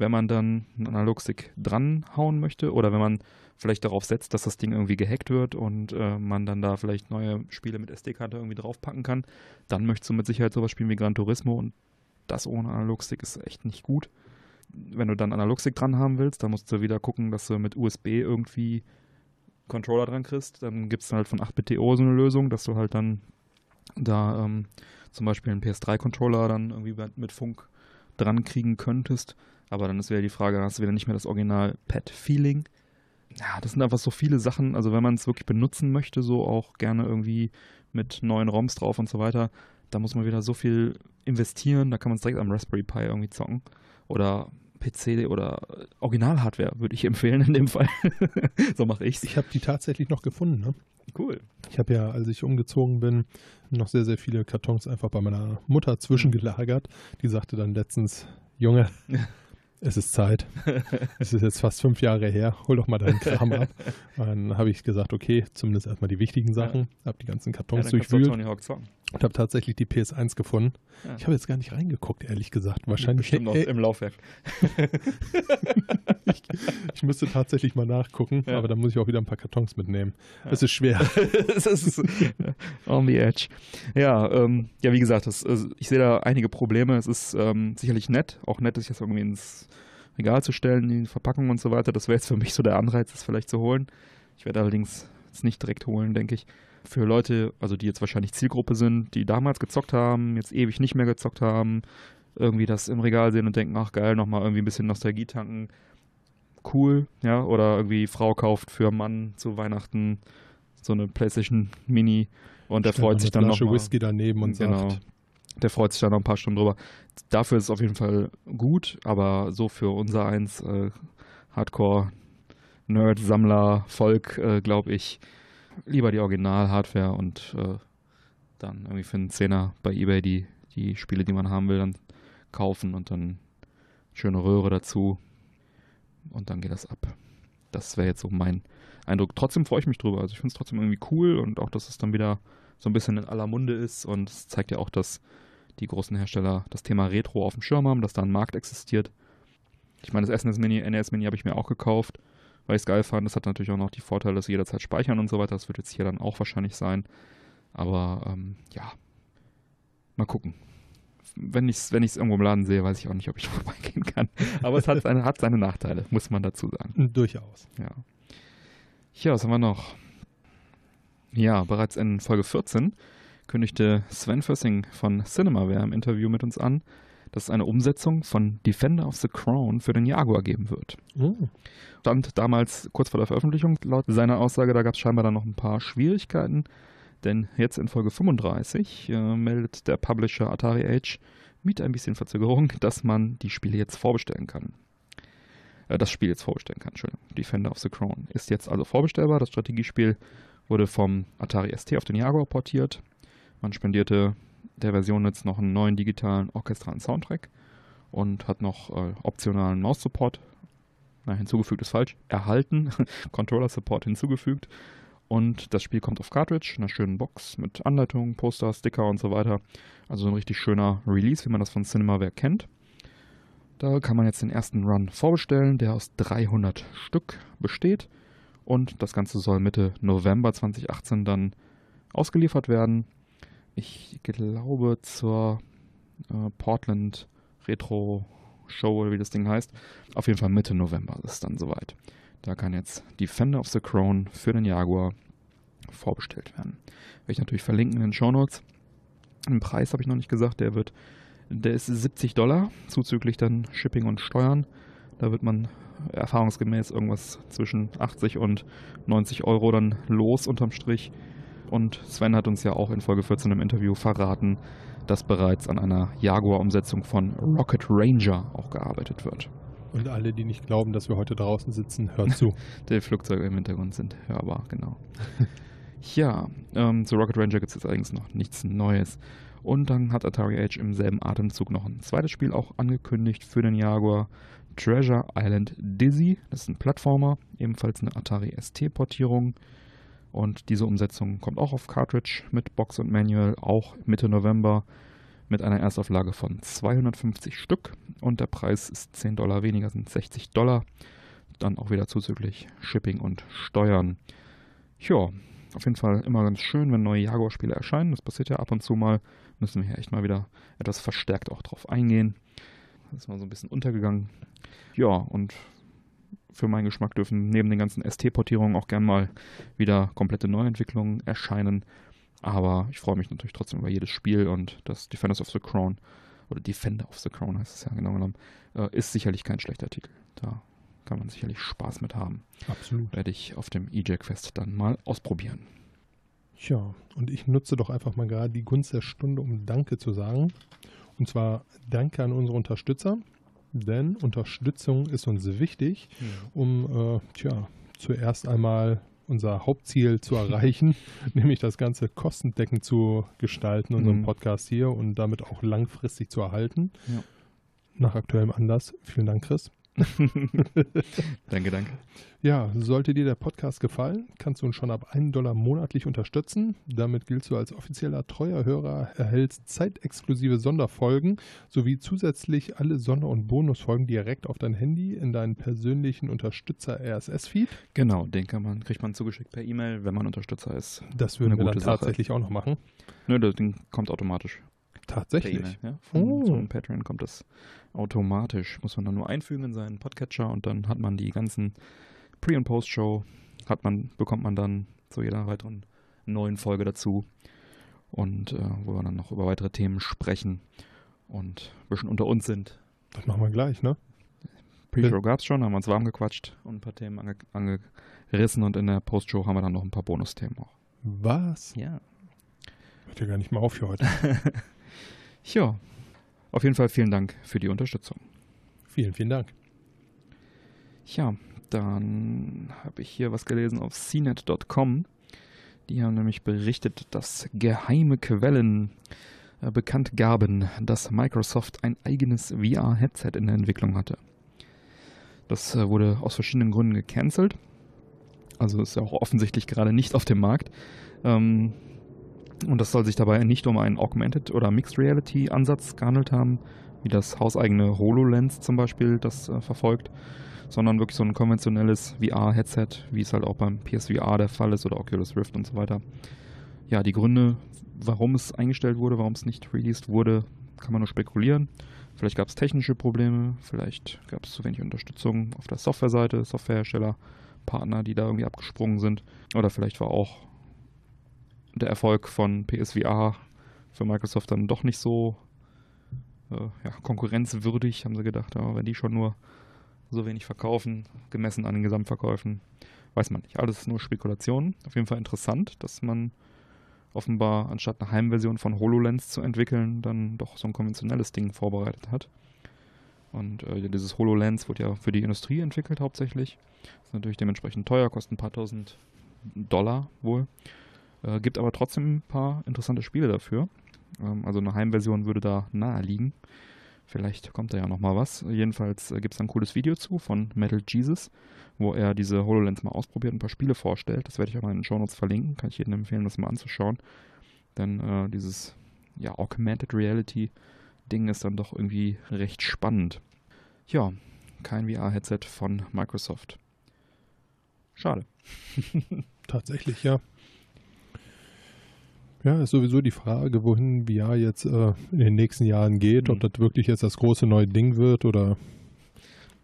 Wenn man dann einen Analogstick dranhauen möchte oder wenn man vielleicht darauf setzt, dass das Ding irgendwie gehackt wird und äh, man dann da vielleicht neue Spiele mit SD-Karte irgendwie draufpacken kann, dann möchtest du mit Sicherheit sowas spielen wie Gran Turismo und das ohne Analogstick ist echt nicht gut. Wenn du dann Analogstick dran haben willst, dann musst du wieder gucken, dass du mit USB irgendwie Controller dran kriegst. Dann gibt es halt von 8BTO so eine Lösung, dass du halt dann da ähm, zum Beispiel einen PS3-Controller dann irgendwie mit- mit Funk dran kriegen könntest. Aber dann ist wieder die Frage, dann hast du wieder nicht mehr das Original-Pad-Feeling. Ja, das sind einfach so viele Sachen. Also wenn man es wirklich benutzen möchte, so auch gerne irgendwie mit neuen ROMs drauf und so weiter, da muss man wieder so viel investieren. Da kann man es direkt am Raspberry Pi irgendwie zocken. Oder PC oder Original-Hardware würde ich empfehlen in dem Fall. so mache ich's. ich habe die tatsächlich noch gefunden. Ne? Cool. Ich habe ja, als ich umgezogen bin, noch sehr, sehr viele Kartons einfach bei meiner Mutter zwischengelagert. Die sagte dann letztens, Junge, es ist Zeit. Es ist jetzt fast fünf Jahre her, hol doch mal deinen Kram ab. Dann habe ich gesagt, okay, zumindest erstmal die wichtigen Sachen. Habe die ganzen Ja, Kartons auch durchwühlt und habe tatsächlich die PS1 gefunden. Ja. Ich habe jetzt gar nicht reingeguckt, ehrlich gesagt. Wahrscheinlich. Bestimmt noch Äh, im Laufwerk. ich müsste tatsächlich mal nachgucken, Ja. aber dann muss ich auch wieder ein paar Kartons mitnehmen. Ja. Es ist schwer. es ist on the edge. Ja, ähm, ja, wie gesagt, das, also ich sehe da einige Probleme. Es ist ähm, sicherlich nett, auch nett, sich das irgendwie ins Regal zu stellen, die Verpackung und so weiter. Das wäre jetzt für mich so der Anreiz, das vielleicht zu holen. Ich werde allerdings jetzt nicht direkt holen, denke ich. Für Leute, also die jetzt wahrscheinlich Zielgruppe sind, die damals gezockt haben, jetzt ewig nicht mehr gezockt haben, irgendwie das im Regal sehen und denken, ach geil, nochmal irgendwie ein bisschen Nostalgie tanken. Cool, ja, oder irgendwie Frau kauft für Mann zu Weihnachten so eine PlayStation Mini und der Stellt freut sich dann noch Whisky daneben und Genau. sagt, der freut sich dann noch ein paar Stunden drüber. Dafür ist es auf jeden Fall gut, aber so für unser eins äh, Hardcore Nerd Sammler Volk, äh, glaube ich, lieber die Original Hardware und äh, dann irgendwie für einen Zehner bei eBay die die Spiele, die man haben will, dann kaufen und dann schöne Röhre dazu und dann geht das ab. Das wäre jetzt so mein Eindruck. Trotzdem freue ich mich drüber. Also ich finde es trotzdem irgendwie cool und auch, dass es dann wieder so ein bisschen in aller Munde ist und es zeigt ja auch, dass die großen Hersteller das Thema Retro auf dem Schirm haben, dass da ein Markt existiert. Ich meine, das SNES Mini, NES Mini habe ich mir auch gekauft, weil ich es geil fand. Das hat natürlich auch noch die Vorteile, dass sie jederzeit speichern und so weiter. Das wird jetzt hier dann auch wahrscheinlich sein. Aber ähm, ja, mal gucken. Wenn ich es wenn irgendwo im Laden sehe, weiß ich auch nicht, ob ich vorbeigehen kann. Aber es hat seine, hat seine Nachteile, muss man dazu sagen. Durchaus. Ja. Ja, was haben wir noch? Ja, bereits in Folge 14 kündigte Sven Fössing von Cinemaware im Interview mit uns an, dass es eine Umsetzung von Defender of the Crown für den Jaguar geben wird. Oh. Stand damals kurz vor der Veröffentlichung, laut seiner Aussage, da gab es scheinbar dann noch ein paar Schwierigkeiten, denn jetzt in Folge 35 äh, meldet der Publisher Atari Age mit ein bisschen Verzögerung, dass man die Spiele jetzt vorbestellen kann. Äh, das Spiel jetzt vorbestellen kann, Entschuldigung. Defender of the Crown ist jetzt also vorbestellbar. Das Strategiespiel wurde vom Atari ST auf den Jaguar portiert. Man spendierte der Version jetzt noch einen neuen digitalen orchestralen Soundtrack und hat noch äh, optionalen Maus-Support. Na, hinzugefügt ist falsch. Erhalten. Controller-Support hinzugefügt. Und das Spiel kommt auf Cartridge, in einer schönen Box mit Anleitungen, Poster, Sticker und so weiter. Also ein richtig schöner Release, wie man das von Cinemaware kennt. Da kann man jetzt den ersten Run vorbestellen, der aus 300 Stück besteht. Und das Ganze soll Mitte November 2018 dann ausgeliefert werden. Ich glaube zur äh, Portland Retro Show oder wie das Ding heißt. Auf jeden Fall Mitte November ist es dann soweit. Da kann jetzt Defender of the Crown für den Jaguar vorbestellt werden. Werde ich natürlich verlinken in den Show Notes. Den Preis habe ich noch nicht gesagt, der wird, der ist 70 Dollar, zuzüglich dann Shipping und Steuern. Da wird man erfahrungsgemäß irgendwas zwischen 80 und 90 Euro dann los unterm Strich. Und Sven hat uns ja auch in Folge 14 im Interview verraten, dass bereits an einer Jaguar-Umsetzung von Rocket Ranger auch gearbeitet wird. Und alle, die nicht glauben, dass wir heute draußen sitzen, hören zu. Die Flugzeuge im Hintergrund sind hörbar, genau. ja, ähm, zu Rocket Ranger gibt es jetzt allerdings noch nichts Neues. Und dann hat Atari Age im selben Atemzug noch ein zweites Spiel auch angekündigt für den Jaguar. Treasure Island Dizzy. Das ist ein Plattformer, ebenfalls eine Atari ST-Portierung. Und diese Umsetzung kommt auch auf Cartridge mit Box und Manual, auch Mitte November mit einer Erstauflage von 250 Stück und der Preis ist 10 Dollar weniger, sind 60 Dollar. Dann auch wieder zuzüglich Shipping und Steuern. Ja, auf jeden Fall immer ganz schön, wenn neue Jaguar-Spiele erscheinen. Das passiert ja ab und zu mal. Müssen wir hier echt mal wieder etwas verstärkt auch drauf eingehen. Das ist mal so ein bisschen untergegangen. Ja, und für meinen Geschmack dürfen neben den ganzen ST-Portierungen auch gern mal wieder komplette Neuentwicklungen erscheinen. Aber ich freue mich natürlich trotzdem über jedes Spiel und das Defenders of the Crown, oder Defender of the Crown heißt es ja genau genommen, äh, ist sicherlich kein schlechter Titel. Da kann man sicherlich Spaß mit haben. Absolut. Werde ich auf dem E-Jack-Fest dann mal ausprobieren. Tja, und ich nutze doch einfach mal gerade die Gunst der Stunde, um Danke zu sagen. Und zwar Danke an unsere Unterstützer, denn Unterstützung ist uns wichtig, um äh, tja, zuerst einmal unser Hauptziel zu erreichen, nämlich das Ganze kostendeckend zu gestalten, unseren mhm. Podcast hier und damit auch langfristig zu erhalten. Ja. Nach aktuellem Anlass. Vielen Dank, Chris. danke, danke. Ja, sollte dir der Podcast gefallen, kannst du uns schon ab 1 Dollar monatlich unterstützen. Damit giltst du als offizieller treuer Hörer, erhältst zeitexklusive Sonderfolgen sowie zusätzlich alle Sonder- und Bonusfolgen direkt auf dein Handy in deinen persönlichen Unterstützer-RSS-Feed. Genau, den kann man, kriegt man zugeschickt per E-Mail, wenn man Unterstützer ist. Das würden wir dann tatsächlich Sache. auch noch machen. Nö, das Ding kommt automatisch. Tatsächlich. Ja? Von, oh. von Patreon kommt das automatisch. Muss man dann nur einfügen in seinen Podcatcher und dann hat man die ganzen Pre- und Post-Show, hat man, bekommt man dann zu jeder weiteren neuen Folge dazu. Und äh, wo wir dann noch über weitere Themen sprechen und ein bisschen unter uns sind. Das machen wir gleich, ne? Pre-Show gab es schon, haben wir uns warm gequatscht und ein paar Themen ange angerissen und in der Post-Show haben wir dann noch ein paar Bonusthemen auch. Was? Ja. Hört ja gar nicht mehr auf für heute. Ja, auf jeden Fall vielen Dank für die Unterstützung. Vielen, vielen Dank. Ja, dann habe ich hier was gelesen auf cnet.com. Die haben nämlich berichtet, dass geheime Quellen äh, bekannt gaben, dass Microsoft ein eigenes VR-Headset in der Entwicklung hatte. Das äh, wurde aus verschiedenen Gründen gecancelt. Also ist ja auch offensichtlich gerade nicht auf dem Markt. Ähm, und das soll sich dabei nicht um einen Augmented oder Mixed Reality Ansatz gehandelt haben, wie das hauseigene HoloLens zum Beispiel das äh, verfolgt, sondern wirklich so ein konventionelles VR-Headset, wie es halt auch beim PSVR der Fall ist oder Oculus Rift und so weiter. Ja, die Gründe, warum es eingestellt wurde, warum es nicht released wurde, kann man nur spekulieren. Vielleicht gab es technische Probleme, vielleicht gab es zu wenig Unterstützung auf der Softwareseite, Softwarehersteller, Partner, die da irgendwie abgesprungen sind. Oder vielleicht war auch der Erfolg von PSVR für Microsoft dann doch nicht so äh, ja, konkurrenzwürdig, haben sie gedacht. Ja, wenn die schon nur so wenig verkaufen, gemessen an den Gesamtverkäufen, weiß man nicht. Alles nur Spekulation. Auf jeden Fall interessant, dass man offenbar anstatt eine Heimversion von HoloLens zu entwickeln, dann doch so ein konventionelles Ding vorbereitet hat. Und äh, dieses HoloLens wurde ja für die Industrie entwickelt hauptsächlich. Ist natürlich dementsprechend teuer, kostet ein paar tausend Dollar wohl. Äh, gibt aber trotzdem ein paar interessante Spiele dafür. Ähm, also eine Heimversion würde da nahe liegen. Vielleicht kommt da ja nochmal was. Jedenfalls äh, gibt es ein cooles Video zu von Metal Jesus, wo er diese HoloLens mal ausprobiert und ein paar Spiele vorstellt. Das werde ich auch mal in den Show Notes verlinken. Kann ich jedem empfehlen, das mal anzuschauen. Denn äh, dieses ja, Augmented Reality Ding ist dann doch irgendwie recht spannend. Ja, kein VR-Headset von Microsoft. Schade. Tatsächlich, ja. Ja, ist sowieso die Frage, wohin VR jetzt äh, in den nächsten Jahren geht, mhm. ob das wirklich jetzt das große neue Ding wird oder.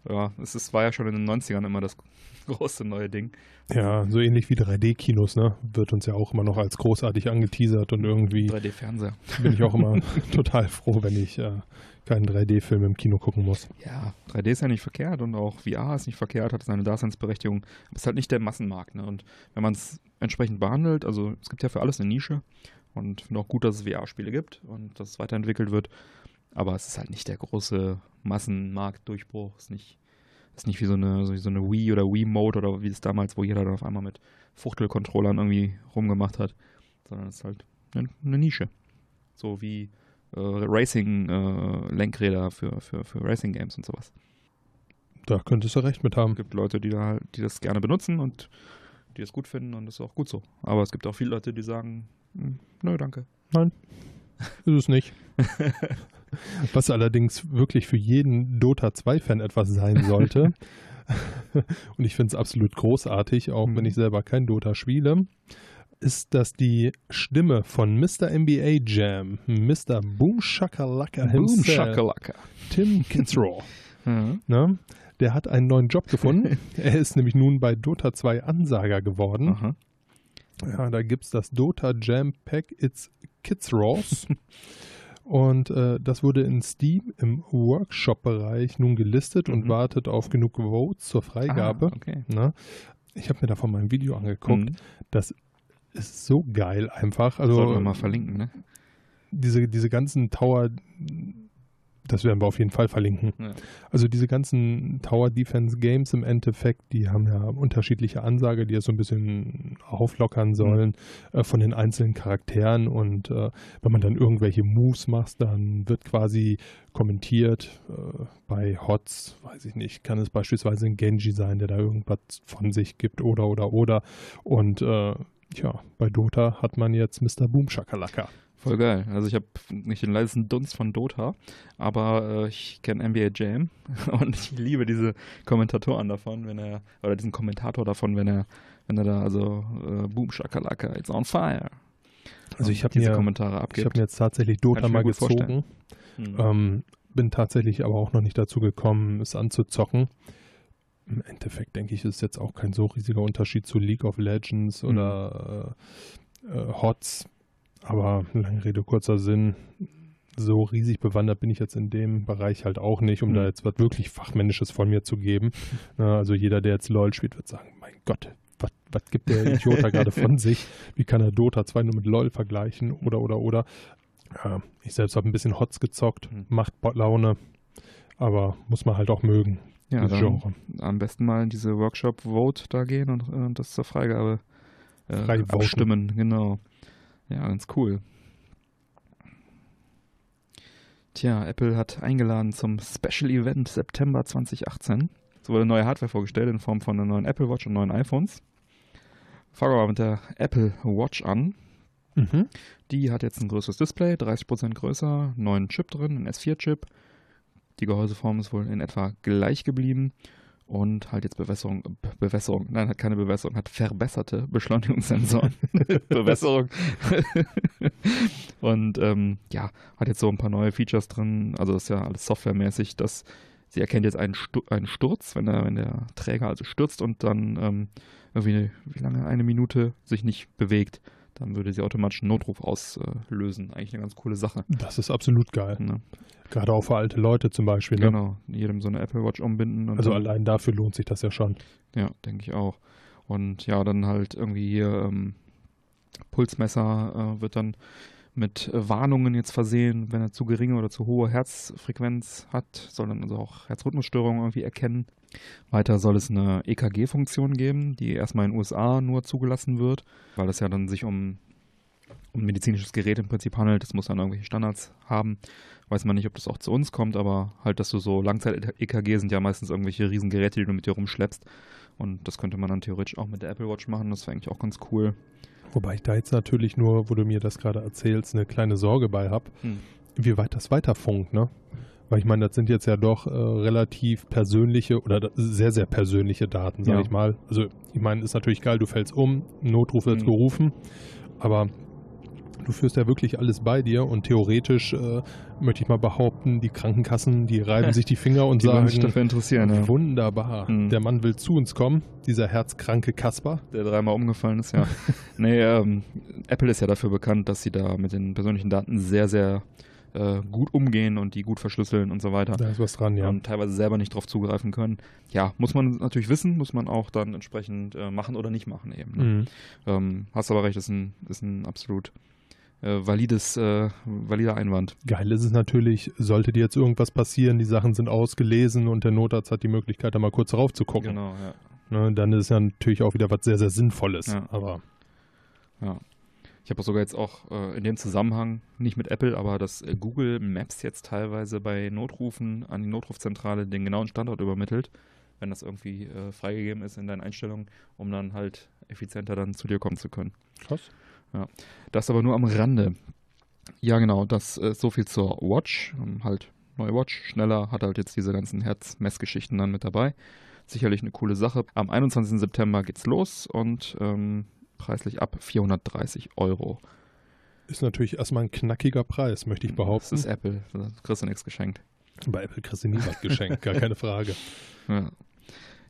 Ja, es ist, war ja schon in den 90ern immer das große neue Ding. Ja, so ähnlich wie 3D-Kinos, ne? Wird uns ja auch immer noch als großartig angeteasert und irgendwie. 3D-Fernseher. Bin ich auch immer total froh, wenn ich äh, keinen 3D-Film im Kino gucken muss. Ja, 3D ist ja nicht verkehrt und auch VR ist nicht verkehrt, hat seine Daseinsberechtigung. Aber es ist halt nicht der Massenmarkt, ne? Und wenn man es entsprechend behandelt, also es gibt ja für alles eine Nische und finde auch gut, dass es VR-Spiele gibt und dass es weiterentwickelt wird. Aber es ist halt nicht der große Massenmarktdurchbruch. Es ist nicht ist nicht wie so eine, so, so eine Wii oder Wii-Mode oder wie es damals, wo jeder dann auf einmal mit Fuchtelcontrollern irgendwie rumgemacht hat, sondern es ist halt eine, eine Nische. So wie äh, Racing-Lenkräder äh, für, für, für Racing-Games und sowas. Da könntest du recht mit haben. Es gibt Leute, die, da, die das gerne benutzen und die es gut finden und das ist auch gut so. Aber es gibt auch viele Leute, die sagen, hm, nö, danke. Nein, ist es nicht. Was allerdings wirklich für jeden Dota 2-Fan etwas sein sollte. und ich finde es absolut großartig, auch wenn mhm. ich selber kein Dota spiele, ist, dass die Stimme von Mr. NBA Jam, Mr. Boom Shakalaka Boom Shakalaka. Tim Kitzrow, mhm. ne, der hat einen neuen Job gefunden. er ist nämlich nun bei Dota 2 Ansager geworden. Aha. Ja, da gibt es das Dota Jam Pack It's Kitzrows. Und äh, das wurde in Steam im Workshop-Bereich nun gelistet mhm. und wartet auf genug Votes zur Freigabe. Ah, okay. Na, ich habe mir davon mal ein Video angeguckt. Mhm. Das ist so geil einfach. Also, Sollten wir mal verlinken, ne? Diese, diese ganzen Tower, das werden wir auf jeden Fall verlinken. Ja. Also diese ganzen Tower Defense Games im Endeffekt, die haben ja unterschiedliche Ansage, die ja so ein bisschen auflockern sollen mhm. äh, von den einzelnen Charakteren und äh, wenn man dann irgendwelche Moves macht, dann wird quasi kommentiert äh, bei Hots, weiß ich nicht, kann es beispielsweise ein Genji sein, der da irgendwas von sich gibt oder oder oder und äh, ja, bei Dota hat man jetzt Mr. Boom Shakalaka. Voll geil. Also ich habe nicht den leisesten Dunst von Dota, aber äh, ich kenne NBA Jam und ich liebe diese Kommentatoren davon, wenn er, oder diesen Kommentator davon, wenn er, wenn er da also äh, Boom Shakalaka, it's on fire. Also ich habe mir, Kommentare abgibt. Ich habe mir jetzt tatsächlich Dota mal gezogen. Hm. Ähm, bin tatsächlich aber auch noch nicht dazu gekommen, es anzuzocken. Im Endeffekt denke ich, ist jetzt auch kein so riesiger Unterschied zu League of Legends hm. oder äh, äh, HOTS aber lange Rede, kurzer Sinn. So riesig bewandert bin ich jetzt in dem Bereich halt auch nicht, um mhm. da jetzt was wirklich Fachmännisches von mir zu geben. also jeder, der jetzt LOL spielt, wird sagen, mein Gott, was, was gibt der Idiot da gerade von sich? Wie kann er Dota 2 nur mit LOL vergleichen? Oder, oder, oder. Ja, ich selbst habe ein bisschen Hots gezockt, mhm. macht Laune, aber muss man halt auch mögen. Ja, dann am besten mal in diese Workshop-Vote da gehen und, und äh, das zur Freigabe äh, abstimmen. Genau. Ja, ganz cool. Tja, Apple hat eingeladen zum Special Event September 2018. Es wurde neue Hardware vorgestellt in Form von einer neuen Apple Watch und neuen iPhones. Fangen wir mal mit der Apple Watch an. Mhm. Die hat jetzt ein größeres Display, 30% größer, neuen Chip drin, ein S4-Chip, Die Gehäuseform ist wohl in etwa gleich geblieben und halt jetzt Bewässerung, Bewässerung, nein, hat keine Bewässerung, hat verbesserte Beschleunigungssensoren. Bewässerung. und ähm, ja, hat jetzt so ein paar neue Features drin. Also das ist ja alles softwaremäßig, dass sie erkennt jetzt einen, Stu einen Sturz, wenn der, wenn der Träger also stürzt und dann ähm, irgendwie, wie lange, eine Minute sich nicht bewegt dann würde sie automatisch einen Notruf auslösen. Eigentlich eine ganz coole Sache. Das ist absolut geil. Ja. Gerade auch für alte Leute zum Beispiel. Ne? Genau, jedem so eine Apple Watch umbinden. also so. allein dafür lohnt sich das ja schon. Ja, denke ich auch. Und ja, dann halt irgendwie hier ähm, Pulsmesser äh, wird dann mit Warnungen jetzt versehen, wenn er zu geringe oder zu hohe Herzfrequenz hat, soll dann also auch Herzrhythmusstörungen irgendwie erkennen. Weiter soll es eine EKG-Funktion geben, die erstmal in den USA nur zugelassen wird, weil es ja dann sich um, um medizinisches Gerät im Prinzip handelt. Das muss dann irgendwelche Standards haben. Weiß man nicht, ob das auch zu uns kommt, aber halt, dass du so Langzeit-EKG sind ja meistens irgendwelche Riesengeräte, die du mit dir rumschleppst. Und das könnte man dann theoretisch auch mit der Apple Watch machen. Das wäre eigentlich auch ganz cool. Wobei ich da jetzt natürlich nur, wo du mir das gerade erzählst, eine kleine Sorge bei habe, hm. wie weit das weiterfunkt, ne? Weil ich meine, das sind jetzt ja doch äh, relativ persönliche oder sehr, sehr persönliche Daten, sage ja. ich mal. Also ich meine, ist natürlich geil, du fällst um, Notruf wird mhm. gerufen, aber du führst ja wirklich alles bei dir und theoretisch äh, möchte ich mal behaupten, die Krankenkassen, die reiben sich die Finger und die sagen, sich dafür interessieren, ja. wunderbar, mhm. der Mann will zu uns kommen, dieser herzkranke Kasper. Der dreimal umgefallen ist, ja. nee, ähm, Apple ist ja dafür bekannt, dass sie da mit den persönlichen Daten sehr, sehr äh, gut umgehen und die gut verschlüsseln und so weiter. Da ist was dran, ja. Und teilweise selber nicht drauf zugreifen können. Ja, muss man natürlich wissen, muss man auch dann entsprechend äh, machen oder nicht machen eben. Ne? Mhm. Ähm, hast aber recht, ist ein, ist ein absolut äh, valides, äh, valider Einwand. Geil ist es natürlich, sollte dir jetzt irgendwas passieren, die Sachen sind ausgelesen und der Notarzt hat die Möglichkeit, da mal kurz drauf zu gucken. Genau, ja. Ne, dann ist es ja natürlich auch wieder was sehr, sehr Sinnvolles. Ja. Aber ja. Ich habe sogar jetzt auch äh, in dem Zusammenhang, nicht mit Apple, aber dass äh, Google Maps jetzt teilweise bei Notrufen an die Notrufzentrale den genauen Standort übermittelt, wenn das irgendwie äh, freigegeben ist in deinen Einstellungen, um dann halt effizienter dann zu dir kommen zu können. Krass. Ja. Das aber nur am Rande. Ja, genau, das ist so viel zur Watch. Um, halt neue Watch, schneller, hat halt jetzt diese ganzen Herzmessgeschichten dann mit dabei. Sicherlich eine coole Sache. Am 21. September geht's los und ähm, preislich ab 430 Euro. Ist natürlich erstmal ein knackiger Preis, möchte ich behaupten. Das ist Apple, da kriegst du nichts geschenkt. Bei Apple kriegst du nie was geschenkt, gar keine Frage. Ja.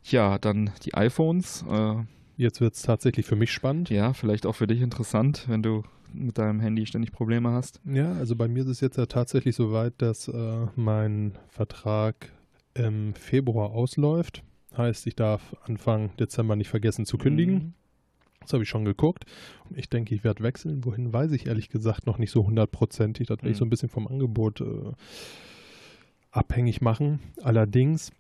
ja, dann die iPhones. Äh, Jetzt wird es tatsächlich für mich spannend. Ja, vielleicht auch für dich interessant, wenn du mit deinem Handy ständig Probleme hast. Ja, also bei mir ist es jetzt ja tatsächlich so weit, dass äh, mein Vertrag im Februar ausläuft. Heißt, ich darf Anfang Dezember nicht vergessen zu kündigen. Mhm. Das habe ich schon geguckt. Ich denke, ich werde wechseln. Wohin weiß ich ehrlich gesagt noch nicht so hundertprozentig. Das werde ich so ein mhm. bisschen vom Angebot äh, abhängig machen. Allerdings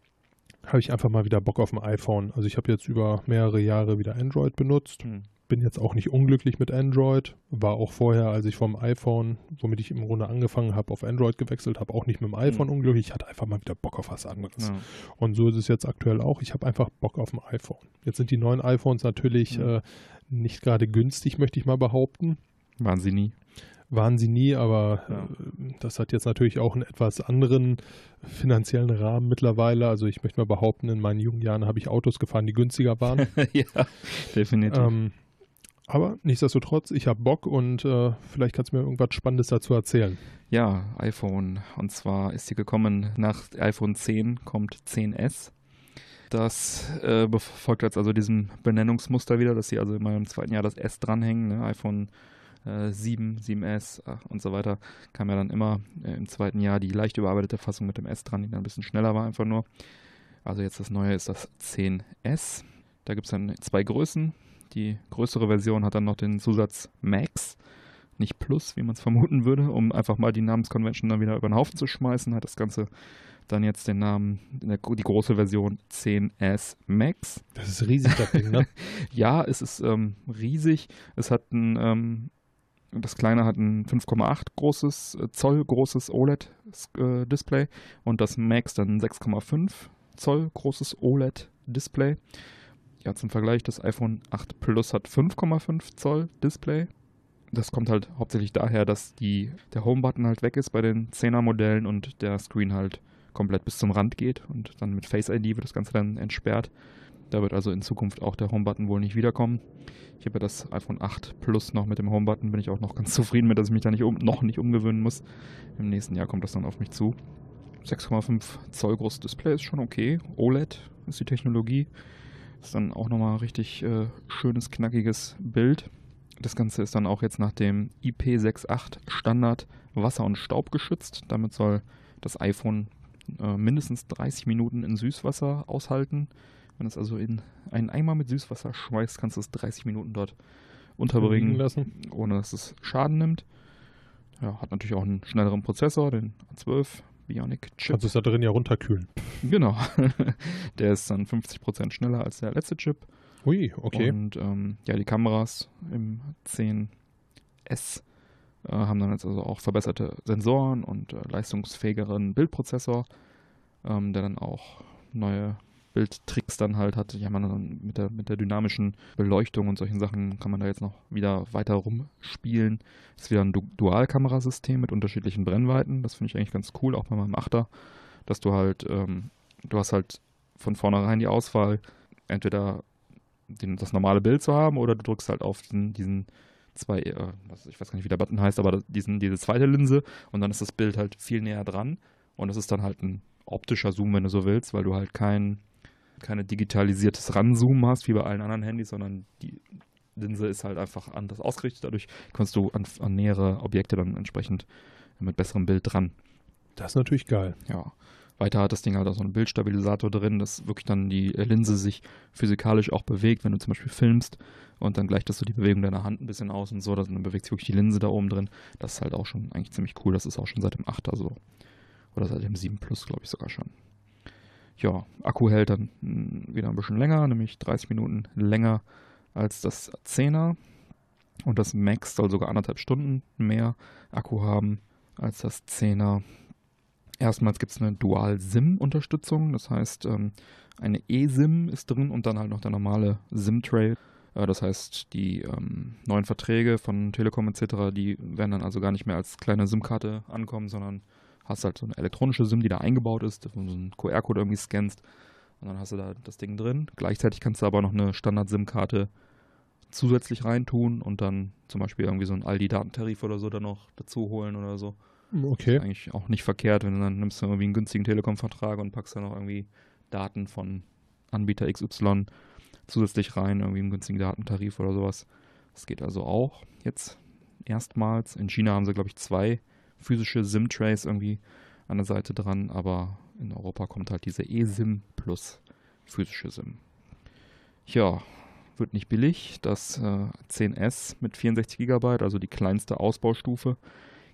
habe ich einfach mal wieder Bock auf ein iPhone. Also ich habe jetzt über mehrere Jahre wieder Android benutzt. Mhm. Bin jetzt auch nicht unglücklich mit Android. War auch vorher, als ich vom iPhone, womit ich im Grunde angefangen habe, auf Android gewechselt habe, auch nicht mit dem iPhone mhm. unglücklich. Ich hatte einfach mal wieder Bock auf was anderes. Ja. Und so ist es jetzt aktuell auch. Ich habe einfach Bock auf ein iPhone. Jetzt sind die neuen iPhones natürlich mhm. äh, nicht gerade günstig, möchte ich mal behaupten. Waren sie nie waren sie nie, aber ja. Äh, das hat jetzt natürlich auch einen etwas anderen finanziellen Rahmen mittlerweile. Also ich möchte mal behaupten, in meinen jungen Jahren habe ich Autos gefahren, die günstiger waren. ja, definitiv. Ähm, aber nichtsdestotrotz, ich habe Bock und äh, vielleicht kannst du mir irgendwas Spannendes dazu erzählen. Ja, iPhone. Und zwar ist sie gekommen nach iPhone 10, kommt 10S. Das äh, folgt jetzt also diesem Benennungsmuster wieder, dass sie also immer im zweiten Jahr das S dranhängen. Ne? iPhone äh, 7, 7S äh, und so weiter, kam ja dann immer äh, im zweiten Jahr die leicht überarbeitete Fassung mit dem S dran, die dann ein bisschen schneller war einfach nur. Also jetzt das neue ist das 10S. Da gibt es dann zwei Größen. Die größere Version hat dann noch den Zusatz Max, nicht Plus, wie man es vermuten würde, um einfach mal die Namenskonvention dann wieder über den Haufen zu schmeißen, hat das Ganze dann jetzt den Namen, die große Version 10S Max. Das ist riesig, das Ding, ne? ja, es ist ähm, riesig. Es hat ein ähm, das kleine hat ein 5,8 großes äh, Zoll großes OLED-Display äh, und das Max dann 6,5 Zoll großes OLED-Display. Ja, zum Vergleich, das iPhone 8 Plus hat 5,5 Zoll Display. Das kommt halt hauptsächlich daher, dass die, der Home-Button halt weg ist bei den 10er-Modellen und der Screen halt komplett bis zum Rand geht und dann mit Face ID wird das Ganze dann entsperrt. Da wird also in Zukunft auch der Homebutton wohl nicht wiederkommen. Ich habe ja das iPhone 8 Plus noch mit dem Homebutton, bin ich auch noch ganz zufrieden mit, dass ich mich da nicht um, noch nicht umgewöhnen muss. Im nächsten Jahr kommt das dann auf mich zu. 6,5 Zoll großes Display ist schon okay. OLED ist die Technologie. Ist dann auch nochmal richtig äh, schönes, knackiges Bild. Das Ganze ist dann auch jetzt nach dem IP68 Standard Wasser- und Staub geschützt. Damit soll das iPhone äh, mindestens 30 Minuten in Süßwasser aushalten. Wenn es also in einen Eimer mit Süßwasser schmeißt, kannst du es 30 Minuten dort unterbringen, lassen. ohne dass es Schaden nimmt. Ja, hat natürlich auch einen schnelleren Prozessor, den A12 Bionic Chip. Kannst du es da drin ja runterkühlen. Genau. der ist dann 50% schneller als der letzte Chip. Ui, okay. Und ähm, ja, die Kameras im 10S äh, haben dann jetzt also auch verbesserte Sensoren und äh, leistungsfähigeren Bildprozessor, ähm, der dann auch neue Bildtricks dann halt hat. Ja, man mit der, mit der dynamischen Beleuchtung und solchen Sachen kann man da jetzt noch wieder weiter rumspielen. Ist wieder ein du Dual-Kamerasystem mit unterschiedlichen Brennweiten. Das finde ich eigentlich ganz cool, auch bei meinem Achter, dass du halt, ähm, du hast halt von vornherein die Auswahl, entweder den, das normale Bild zu haben oder du drückst halt auf diesen, diesen zwei, äh, ich weiß gar nicht, wie der Button heißt, aber diesen, diese zweite Linse und dann ist das Bild halt viel näher dran und das ist dann halt ein optischer Zoom, wenn du so willst, weil du halt kein, keine digitalisiertes Ranzoomen hast, wie bei allen anderen Handys, sondern die Linse ist halt einfach anders ausgerichtet. Dadurch kommst du an, an nähere Objekte dann entsprechend mit besserem Bild dran. Das ist natürlich geil. Ja. Weiter hat das Ding halt auch so einen Bildstabilisator drin, dass wirklich dann die Linse sich physikalisch auch bewegt, wenn du zum Beispiel filmst und dann gleicht das so die Bewegung deiner Hand ein bisschen aus und so, dann bewegt sich wirklich die Linse da oben drin. Das ist halt auch schon eigentlich ziemlich cool. Das ist auch schon seit dem 8er so. Oder seit dem 7 Plus, glaube ich sogar schon. Ja, Akku hält dann hm, wieder ein bisschen länger, nämlich 30 Minuten länger als das 10er. Und das Max soll sogar anderthalb Stunden mehr Akku haben als das 10er. Erstmals gibt es eine Dual-SIM-Unterstützung, das heißt, ähm, eine eSIM ist drin und dann halt noch der normale SIM-Tray. Äh, das heißt, die ähm, neuen Verträge von Telekom etc., die werden dann also gar nicht mehr als kleine SIM-Karte ankommen, sondern hast halt so eine elektronische SIM, die da eingebaut ist, wo du so einen QR-Code irgendwie scannst und dann hast du da das Ding drin. Gleichzeitig kannst du aber noch eine Standard-SIM-Karte zusätzlich reintun und dann zum Beispiel irgendwie so einen Aldi-Datentarif oder so dann noch dazu holen oder so. Okay. Ist eigentlich auch nicht verkehrt, wenn du dann nimmst du irgendwie einen günstigen Telekom-Vertrag und packst da noch irgendwie Daten von Anbieter XY zusätzlich rein, irgendwie einen günstigen Datentarif oder sowas. Das geht also auch jetzt erstmals. In China haben sie, glaube ich, zwei physische SIM-Trays irgendwie an der Seite dran, aber in Europa kommt halt diese eSIM plus physische SIM. Ja, wird nicht billig. Das äh, 10S mit 64 GB, also die kleinste Ausbaustufe,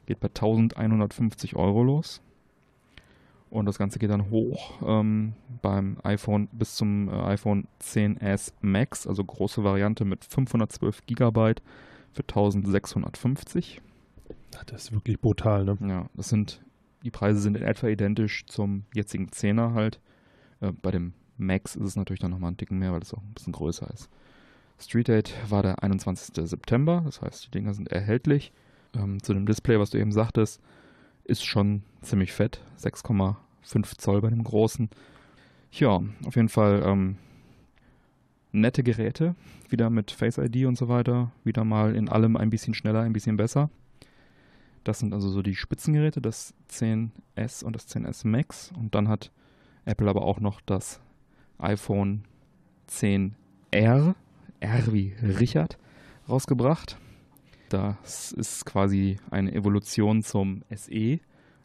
geht bei 1150 Euro los. Und das Ganze geht dann hoch ähm, beim iPhone bis zum äh, iPhone 10s Max, also große Variante mit 512 GB für 1650. Das ist wirklich brutal, ne? Ja, das sind, die Preise sind in etwa identisch zum jetzigen 10er halt. Äh, bei dem Max ist es natürlich dann nochmal ein Ticken mehr, weil es auch ein bisschen größer ist. Street Date war der 21. September, das heißt, die Dinger sind erhältlich ähm, zu dem Display, was du eben sagtest, ist schon ziemlich fett. 6,5 Zoll bei dem großen. Ja, auf jeden Fall ähm, nette Geräte. Wieder mit Face ID und so weiter. Wieder mal in allem ein bisschen schneller, ein bisschen besser. Das sind also so die Spitzengeräte, das 10S und das 10S Max. Und dann hat Apple aber auch noch das iPhone 10R, R wie Richard, rausgebracht. Das ist quasi eine Evolution zum SE,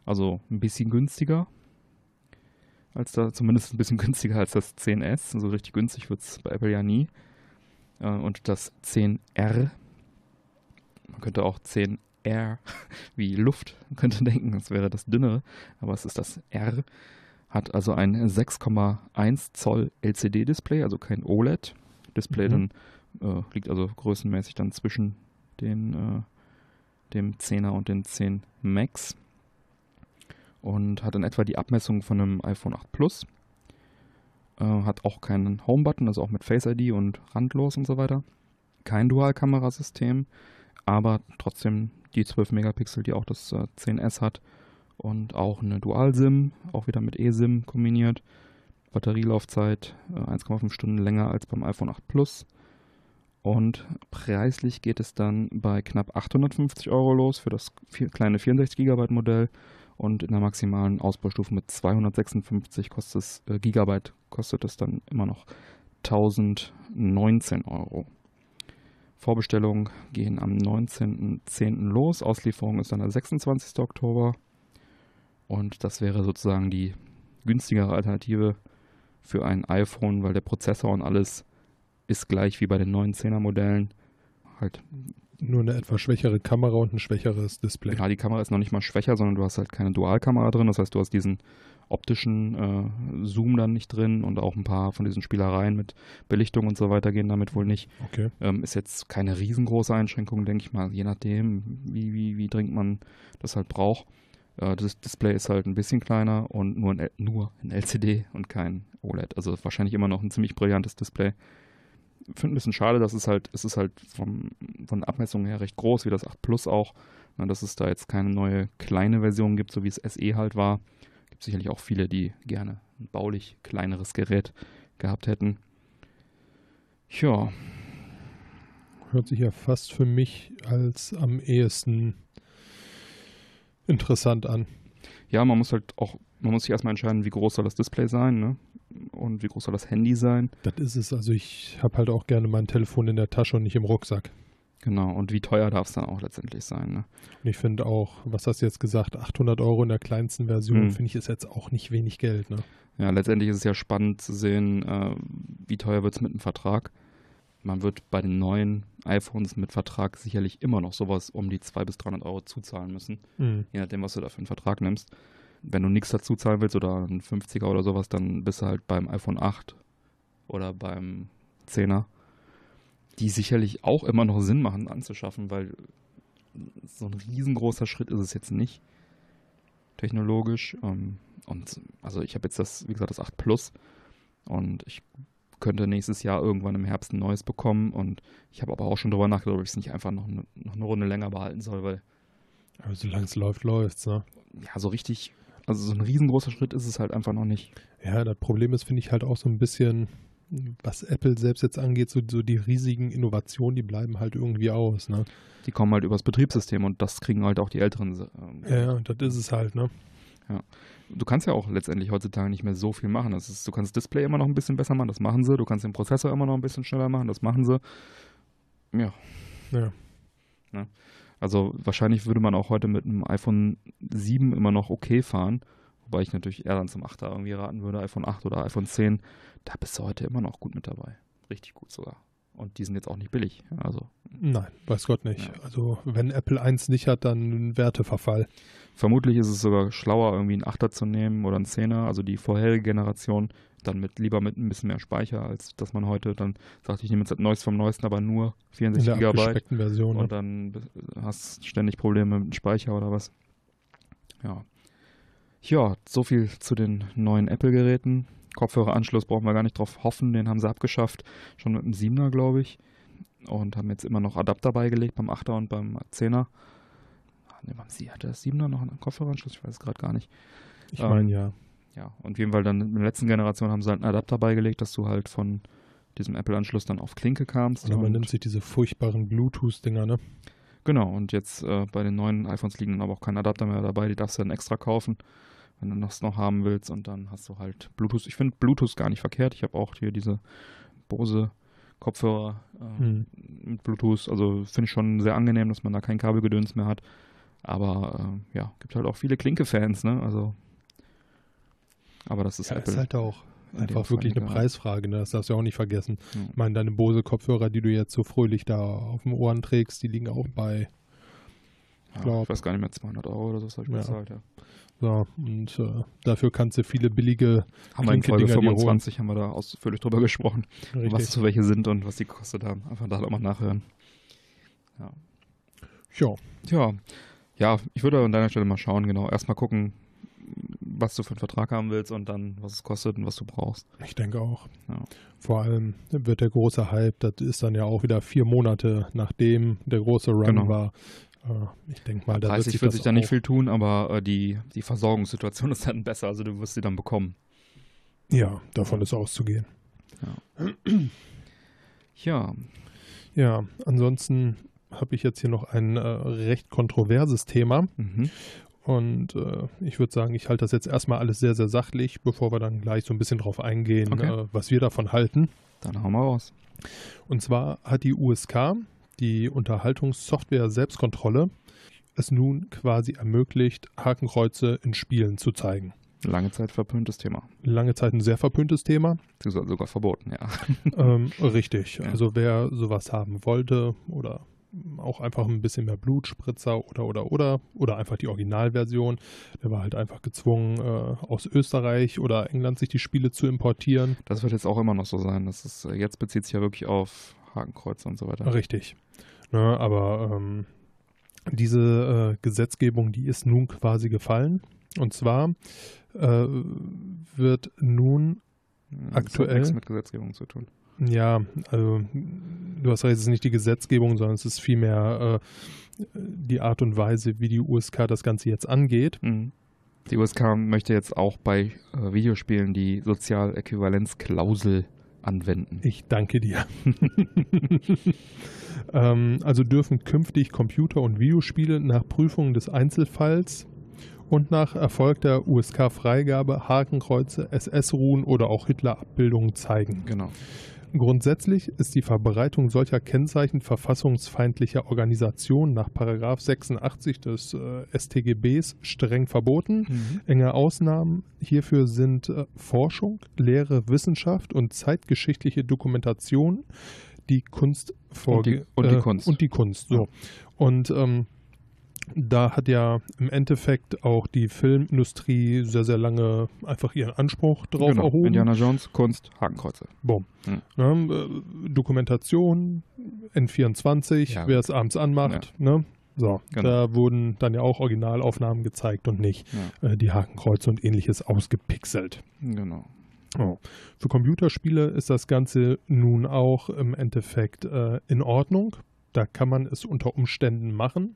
also ein bisschen günstiger als da, zumindest ein bisschen günstiger als das 10S. Also richtig günstig wird es bei Apple ja nie. Äh, und das 10R, man könnte auch 10R wie Luft, man könnte denken, das wäre das dünnere, aber es ist das R. Hat also ein 6,1 Zoll LCD-Display, also kein OLED-Display, mhm. dann äh, liegt also größenmäßig dann zwischen den, äh, dem 10er und den 10 Max und hat in etwa die Abmessung von einem iPhone 8 Plus. Äh, hat auch keinen Home-Button, also auch mit Face ID und randlos und so weiter. Kein Dual-Kamerasystem, aber trotzdem die 12 Megapixel, die auch das äh, 10S hat. und auch eine Dual-SIM, auch wieder mit eSIM kombiniert. Batterielaufzeit äh, 1,5 Stunden länger als beim iPhone 8 Plus. Und preislich geht es dann bei knapp 850 Euro los für das kleine 64 GB Modell und in der maximalen Ausbaustufe mit 256 kostet es, äh, Gigabyte kostet es dann immer noch 1019 Euro. Vorbestellungen gehen am 19.10. los. Auslieferung ist dann der 26. Oktober. Und das wäre sozusagen die günstigere Alternative für ein iPhone, weil der Prozessor und alles ist gleich wie bei den neuen 10er Modellen. Halt. Nur eine etwas schwächere Kamera und ein schwächeres Display. Ja, die Kamera ist noch nicht mal schwächer, sondern du hast halt keine Dualkamera drin. Das heißt, du hast diesen optischen äh, Zoom dann nicht drin und auch ein paar von diesen Spielereien mit Belichtung und so weiter gehen damit wohl nicht. Okay. Ähm, ist jetzt keine riesengroße Einschränkung, denke ich mal, je nachdem, wie, wie, wie dringend man das halt braucht. Äh, das Display ist halt ein bisschen kleiner und nur ein, nur ein LCD und kein OLED. Also wahrscheinlich immer noch ein ziemlich brillantes Display finde ein bisschen schade, dass es halt, es ist halt vom, von der Abmessung her recht groß, wie das 8 Plus auch. Dass es da jetzt keine neue kleine Version gibt, so wie es SE halt war. Gibt sicherlich auch viele, die gerne ein baulich kleineres Gerät gehabt hätten. Ja. Hört sich ja fast für mich als am ehesten interessant an. Ja, man muss halt auch, man muss sich erstmal entscheiden, wie groß soll das Display sein, ne? Und wie groß soll das Handy sein? Das ist es. Also ich habe halt auch gerne mein Telefon in der Tasche und nicht im Rucksack. Genau, und wie teuer darf es dann auch letztendlich sein? Ne? Und ich finde auch, was hast du jetzt gesagt, 800 Euro in der kleinsten Version, hm. finde ich ist jetzt auch nicht wenig Geld. Ne? Ja, letztendlich ist es ja spannend zu sehen, äh, wie teuer wird es mit einem Vertrag. Man wird bei den neuen iPhones mit Vertrag sicherlich immer noch sowas um die 200 bis 300 Euro zuzahlen müssen, hm. je nachdem, was du da für einen Vertrag nimmst. Wenn du nichts dazu zahlen willst oder einen 50er oder sowas, dann bist du halt beim iPhone 8 oder beim 10er die sicherlich auch immer noch Sinn machen anzuschaffen, weil so ein riesengroßer Schritt ist es jetzt nicht technologisch. Ähm, und also ich habe jetzt das, wie gesagt, das 8 Plus und ich könnte nächstes Jahr irgendwann im Herbst ein neues bekommen und ich habe aber auch schon darüber nachgedacht, ob ich es nicht einfach noch eine, noch eine Runde länger behalten soll, weil. Aber solange es läuft, läuft es, ne? Ja, so richtig, also so ein riesengroßer Schritt ist es halt einfach noch nicht. Ja, das Problem ist, finde ich halt auch so ein bisschen, was Apple selbst jetzt angeht, so, so die riesigen Innovationen, die bleiben halt irgendwie aus. Ne? Die kommen halt übers Betriebssystem und das kriegen halt auch die Älteren. Ähm, ja, das ist es halt, ne? Ja. Du kannst ja auch letztendlich heutzutage nicht mehr so viel machen. Das ist, du kannst das Display immer noch ein bisschen besser machen, das machen sie. Du kannst den Prozessor immer noch ein bisschen schneller machen, das machen sie. Ja. Ja. ja. Ne? Also wahrscheinlich würde man auch heute mit einem iPhone 7 immer noch okay fahren. Wobei ich natürlich eher dann zum 8er irgendwie raten würde, iPhone 8 oder iPhone 10 da bist du heute immer noch gut mit dabei. Richtig gut sogar. Und die sind jetzt auch nicht billig. Also. Nein, weiß Gott nicht. Ja. Also wenn Apple 1 nicht hat, dann ein Werteverfall. Vermutlich ist es sogar schlauer, irgendwie einen 8er zu nehmen oder einen 10er, also die vorherige Generation, dann mit lieber mit ein bisschen mehr Speicher, als dass man heute dann sagt, ich nehme jetzt das Neues vom Neuesten, aber nur 64 In der GB. Version, und dann hast ständig Probleme mit dem Speicher oder was. Ja. Ja, so viel zu den neuen Apple-Geräten. Kopfhöreranschluss brauchen wir gar nicht drauf hoffen, den haben sie abgeschafft, schon mit dem 7er, glaube ich. Und haben jetzt immer noch Adapter beigelegt beim 8er und beim 10er. Ne, beim Sie hatte das 7er noch einen Kopfhöreranschluss, ich weiß es gerade gar nicht. Ich ähm, meine, ja. Ja, und auf jeden Fall dann in der letzten Generation haben sie halt einen Adapter beigelegt, dass du halt von diesem Apple-Anschluss dann auf Klinke kamst. Oder man nimmt sich diese furchtbaren Bluetooth-Dinger, ne? Genau, und jetzt äh, bei den neuen iPhones liegen dann aber auch kein Adapter mehr dabei, die darfst du dann extra kaufen wenn du das noch haben willst. Und dann hast du halt Bluetooth. Ich finde Bluetooth gar nicht verkehrt. Ich habe auch hier diese Bose Kopfhörer äh, hm. mit Bluetooth. Also finde ich schon sehr angenehm, dass man da kein Kabelgedöns mehr hat. Aber äh, ja, gibt halt auch viele Klinke-Fans, ne? Also. Aber das ist ja, Apple. ist halt auch einfach wirklich eine Preisfrage, ne? Das darfst du auch nicht vergessen. Ja. Ich meine, deine Bose-Kopfhörer, die du jetzt so fröhlich da auf dem Ohren trägst, die liegen auch bei. Ja, ich weiß gar nicht mehr, 200 Euro oder so, das habe ich bezahlt, ja. So, und äh, dafür kannst du viele billige Haben wir in Folge 25 haben wir da ausführlich drüber gesprochen, Richtig. was so welche sind und was die gekostet haben. Einfach da auch mal nachhören. Ja. Ja. Ja. Ja, ich würde an deiner Stelle mal schauen, genau. Erstmal gucken, was du für einen Vertrag haben willst und dann, was es kostet und was du brauchst. Ich denke auch. Ja. Vor allem wird der große Hype, das ist dann ja auch wieder vier Monate nachdem der große Run genau. war, ich denke mal, da wird sich, wird sich da nicht viel tun, aber äh, die, die Versorgungssituation ist dann besser, also du wirst sie dann bekommen. Ja, davon ist auszugehen. Ja. ja. Ja, ansonsten habe ich jetzt hier noch ein äh, recht kontroverses Thema. Mhm. Und äh, ich würde sagen, ich halte das jetzt erstmal alles sehr, sehr sachlich, bevor wir dann gleich so ein bisschen drauf eingehen, okay. äh, was wir davon halten. Dann hauen wir raus. Und zwar hat die USK, die Unterhaltungssoftware Selbstkontrolle, es nun quasi ermöglicht, Hakenkreuze in Spielen zu zeigen. Lange Zeit verpöntes Thema. Lange Zeit ein sehr verpöntes Thema. Sogar verboten, ja. Ähm, richtig. Ja. Also wer sowas haben wollte oder auch einfach ein bisschen mehr Blutspritzer oder oder oder oder einfach die Originalversion. Der war halt einfach gezwungen, äh, aus Österreich oder England sich die Spiele zu importieren. Das wird jetzt auch immer noch so sein. Das ist, äh, jetzt bezieht sich ja wirklich auf Hakenkreuze und so weiter. Richtig. Ne, aber ähm, diese äh, Gesetzgebung, die ist nun quasi gefallen. Und zwar äh, wird nun das aktuell. Hat nichts mit Gesetzgebung zu tun. Ja, also du hast recht, es ist nicht die Gesetzgebung, sondern es ist vielmehr äh, die Art und Weise, wie die USK das Ganze jetzt angeht. Mhm. Die USK möchte jetzt auch bei äh, Videospielen die Sozialäquivalenzklausel anwenden. Ich danke dir. ähm, also dürfen künftig Computer- und Videospiele nach Prüfung des Einzelfalls und nach erfolgter USK-Freigabe Hakenkreuze, SS-Ruhen oder auch Hitler-Abbildungen zeigen. Genau. Grundsätzlich ist die Verbreitung solcher Kennzeichen verfassungsfeindlicher Organisationen nach 86 des äh, StGBs streng verboten. Mhm. Enge Ausnahmen hierfür sind äh, Forschung, Lehre, Wissenschaft und zeitgeschichtliche Dokumentation, die Kunst und die, und die äh, Kunst. Und die Kunst, so. Und ähm, da hat ja im Endeffekt auch die Filmindustrie sehr, sehr lange einfach ihren Anspruch drauf genau. erhoben. Indiana Jones, Kunst, Hakenkreuze. Boom. Hm. Ja, äh, Dokumentation, N24, ja. wer es abends anmacht. Ja. Ne? So, genau. da wurden dann ja auch Originalaufnahmen gezeigt und nicht äh, die Hakenkreuze und ähnliches ausgepixelt. Genau. Oh. Für Computerspiele ist das Ganze nun auch im Endeffekt äh, in Ordnung. Da kann man es unter Umständen machen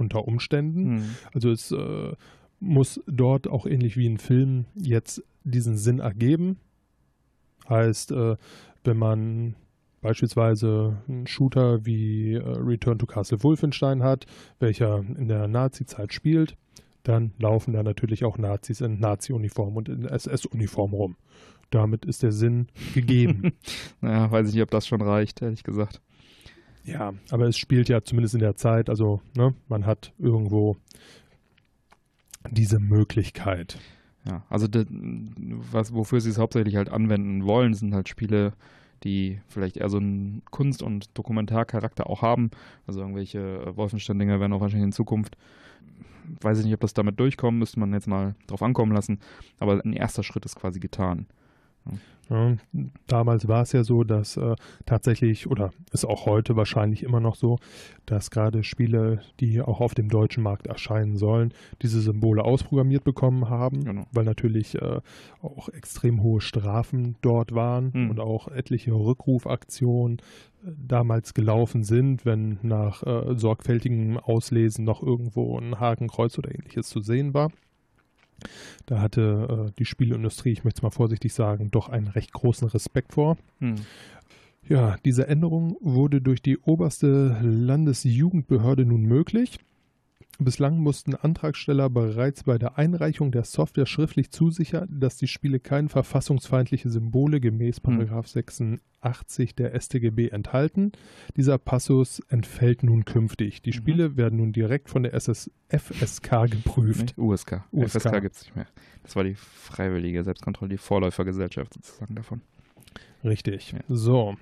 unter Umständen. Mhm. Also es äh, muss dort auch ähnlich wie in Filmen jetzt diesen Sinn ergeben. Heißt, äh, wenn man beispielsweise einen Shooter wie äh, Return to Castle Wolfenstein hat, welcher in der Nazi-Zeit spielt, dann laufen da natürlich auch Nazis in Nazi-Uniform und in SS-Uniform rum. Damit ist der Sinn gegeben. naja, weiß ich nicht, ob das schon reicht, ehrlich gesagt. Ja, aber es spielt ja zumindest in der Zeit, also ne, man hat irgendwo diese Möglichkeit. Ja, also de, was, wofür sie es hauptsächlich halt anwenden wollen, sind halt Spiele, die vielleicht eher so einen Kunst- und Dokumentarcharakter auch haben. Also irgendwelche äh, Wolfenstein-Dinger werden auch wahrscheinlich in Zukunft. Weiß ich nicht, ob das damit durchkommt, müsste man jetzt mal drauf ankommen lassen. Aber ein erster Schritt ist quasi getan. Ja, damals war es ja so, dass äh, tatsächlich, oder ist auch heute wahrscheinlich immer noch so, dass gerade Spiele, die auch auf dem deutschen Markt erscheinen sollen, diese Symbole ausprogrammiert bekommen haben, genau. weil natürlich äh, auch extrem hohe Strafen dort waren mhm. und auch etliche Rückrufaktionen äh, damals gelaufen sind, wenn nach äh, sorgfältigem Auslesen noch irgendwo ein Hakenkreuz oder ähnliches zu sehen war. Da hatte äh, die Spieleindustrie, ich möchte es mal vorsichtig sagen, doch einen recht großen Respekt vor. Hm. Ja, diese Änderung wurde durch die oberste Landesjugendbehörde nun möglich. Bislang mussten Antragsteller bereits bei der Einreichung der Software schriftlich zusichern, dass die Spiele keine verfassungsfeindliche Symbole gemäß hm. 86 der StGB enthalten. Dieser Passus entfällt nun künftig. Die mhm. Spiele mhm. werden nun direkt von der SS FSK geprüft. Nee, USK. USK. FSK gibt es nicht mehr. Das war die freiwillige Selbstkontrolle, die Vorläufergesellschaft sozusagen davon. Richtig. Ja. So,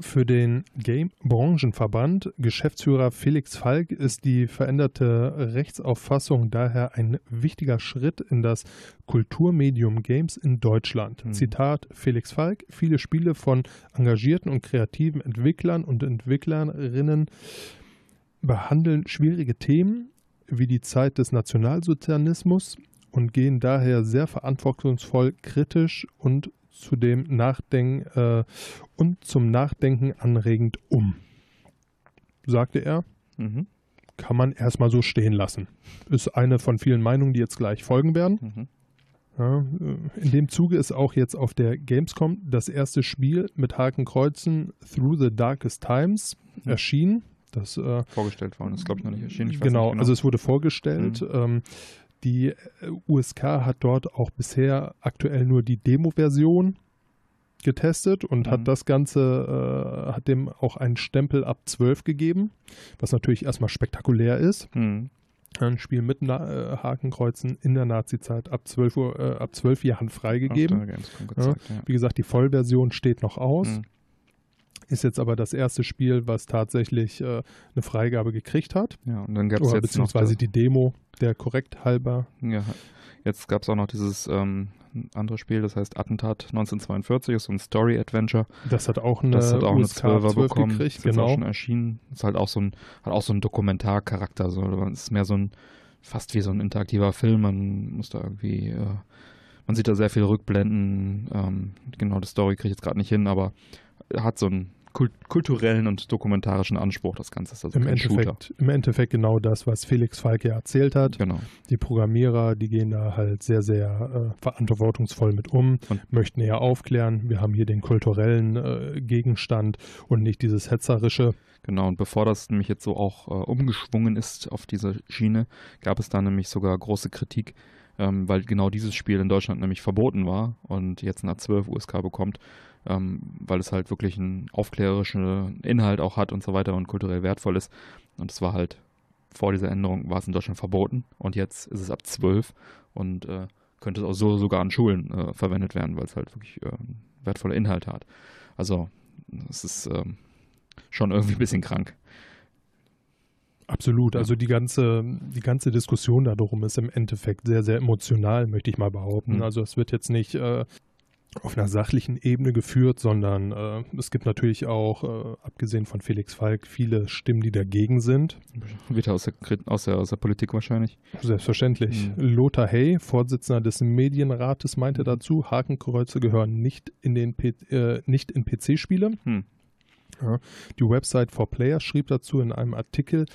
für den Game-Branchenverband Geschäftsführer Felix Falk ist die veränderte Rechtsauffassung daher ein wichtiger Schritt in das Kulturmedium Games in Deutschland. Mhm. Zitat Felix Falk: Viele Spiele von engagierten und kreativen Entwicklern und Entwicklerinnen behandeln schwierige Themen wie die Zeit des Nationalsozialismus und gehen daher sehr verantwortungsvoll, kritisch und zu dem Nachdenken äh, und zum Nachdenken anregend um, sagte er. Mhm. Kann man erstmal so stehen lassen. Ist eine von vielen Meinungen, die jetzt gleich folgen werden. Mhm. Ja, in dem Zuge ist auch jetzt auf der Gamescom das erste Spiel mit Hakenkreuzen Through the Darkest Times mhm. erschienen. Das, äh, vorgestellt worden ist, glaube ich, noch nicht erschienen. Genau, genau, also es wurde vorgestellt. Mhm. Ähm, die äh, USK hat dort auch bisher aktuell nur die Demo-Version getestet und mhm. hat das Ganze, äh, hat dem auch einen Stempel ab 12 gegeben, was natürlich erstmal spektakulär ist. Mhm. Ein Spiel mit Na äh, Hakenkreuzen in der Nazi-Zeit ab 12 Uhr, äh, ab 12 Jahren freigegeben. Gezeigt. Ja. Wie gesagt, die Vollversion steht noch aus. Mhm. Ist jetzt aber das erste Spiel, was tatsächlich äh, eine Freigabe gekriegt hat. Ja, und dann gab es jetzt beziehungsweise noch die Demo, der korrekt halber. Ja, jetzt gab es auch noch dieses ähm, andere Spiel, das heißt Attentat 1942, ist so ein Story-Adventure. Das hat auch eine, das hat auch USK eine 12er bekommen. Gekriegt, das genau. ist auch schon erschienen. Ist halt auch so ein, hat auch so einen Dokumentarcharakter. So. Es ist mehr so ein, fast wie so ein interaktiver Film. Man muss da irgendwie, äh, man sieht da sehr viele Rückblenden. Ähm, genau, die Story kriege ich jetzt gerade nicht hin, aber hat so einen kult kulturellen und dokumentarischen Anspruch, das Ganze ist also Im Endeffekt, Shooter. Im Endeffekt genau das, was Felix Falke erzählt hat. Genau. Die Programmierer, die gehen da halt sehr, sehr äh, verantwortungsvoll mit um, und möchten eher aufklären. Wir haben hier den kulturellen äh, Gegenstand und nicht dieses hetzerische. Genau, und bevor das nämlich jetzt so auch äh, umgeschwungen ist auf diese Schiene, gab es da nämlich sogar große Kritik ähm, weil genau dieses Spiel in Deutschland nämlich verboten war und jetzt nach 12 USK bekommt ähm, weil es halt wirklich einen aufklärerischen Inhalt auch hat und so weiter und kulturell wertvoll ist. Und es war halt vor dieser Änderung war es in Deutschland verboten und jetzt ist es ab 12 und äh, könnte es auch so sogar an Schulen äh, verwendet werden, weil es halt wirklich äh, wertvolle Inhalte hat. Also es ist ähm, schon irgendwie ein bisschen krank. Absolut. Ja. Also die ganze, die ganze Diskussion darum ist im Endeffekt sehr, sehr emotional, möchte ich mal behaupten. Mhm. Also es wird jetzt nicht äh, auf einer sachlichen Ebene geführt, sondern äh, es gibt natürlich auch, äh, abgesehen von Felix Falk, viele Stimmen, die dagegen sind. Wieder aus der, aus der, aus der Politik wahrscheinlich. Selbstverständlich. Mhm. Lothar Hay, Vorsitzender des Medienrates, meinte mhm. dazu, Hakenkreuze gehören nicht in, den äh, nicht in PC-Spiele. Mhm. Ja. Die Website for Players schrieb dazu in einem Artikel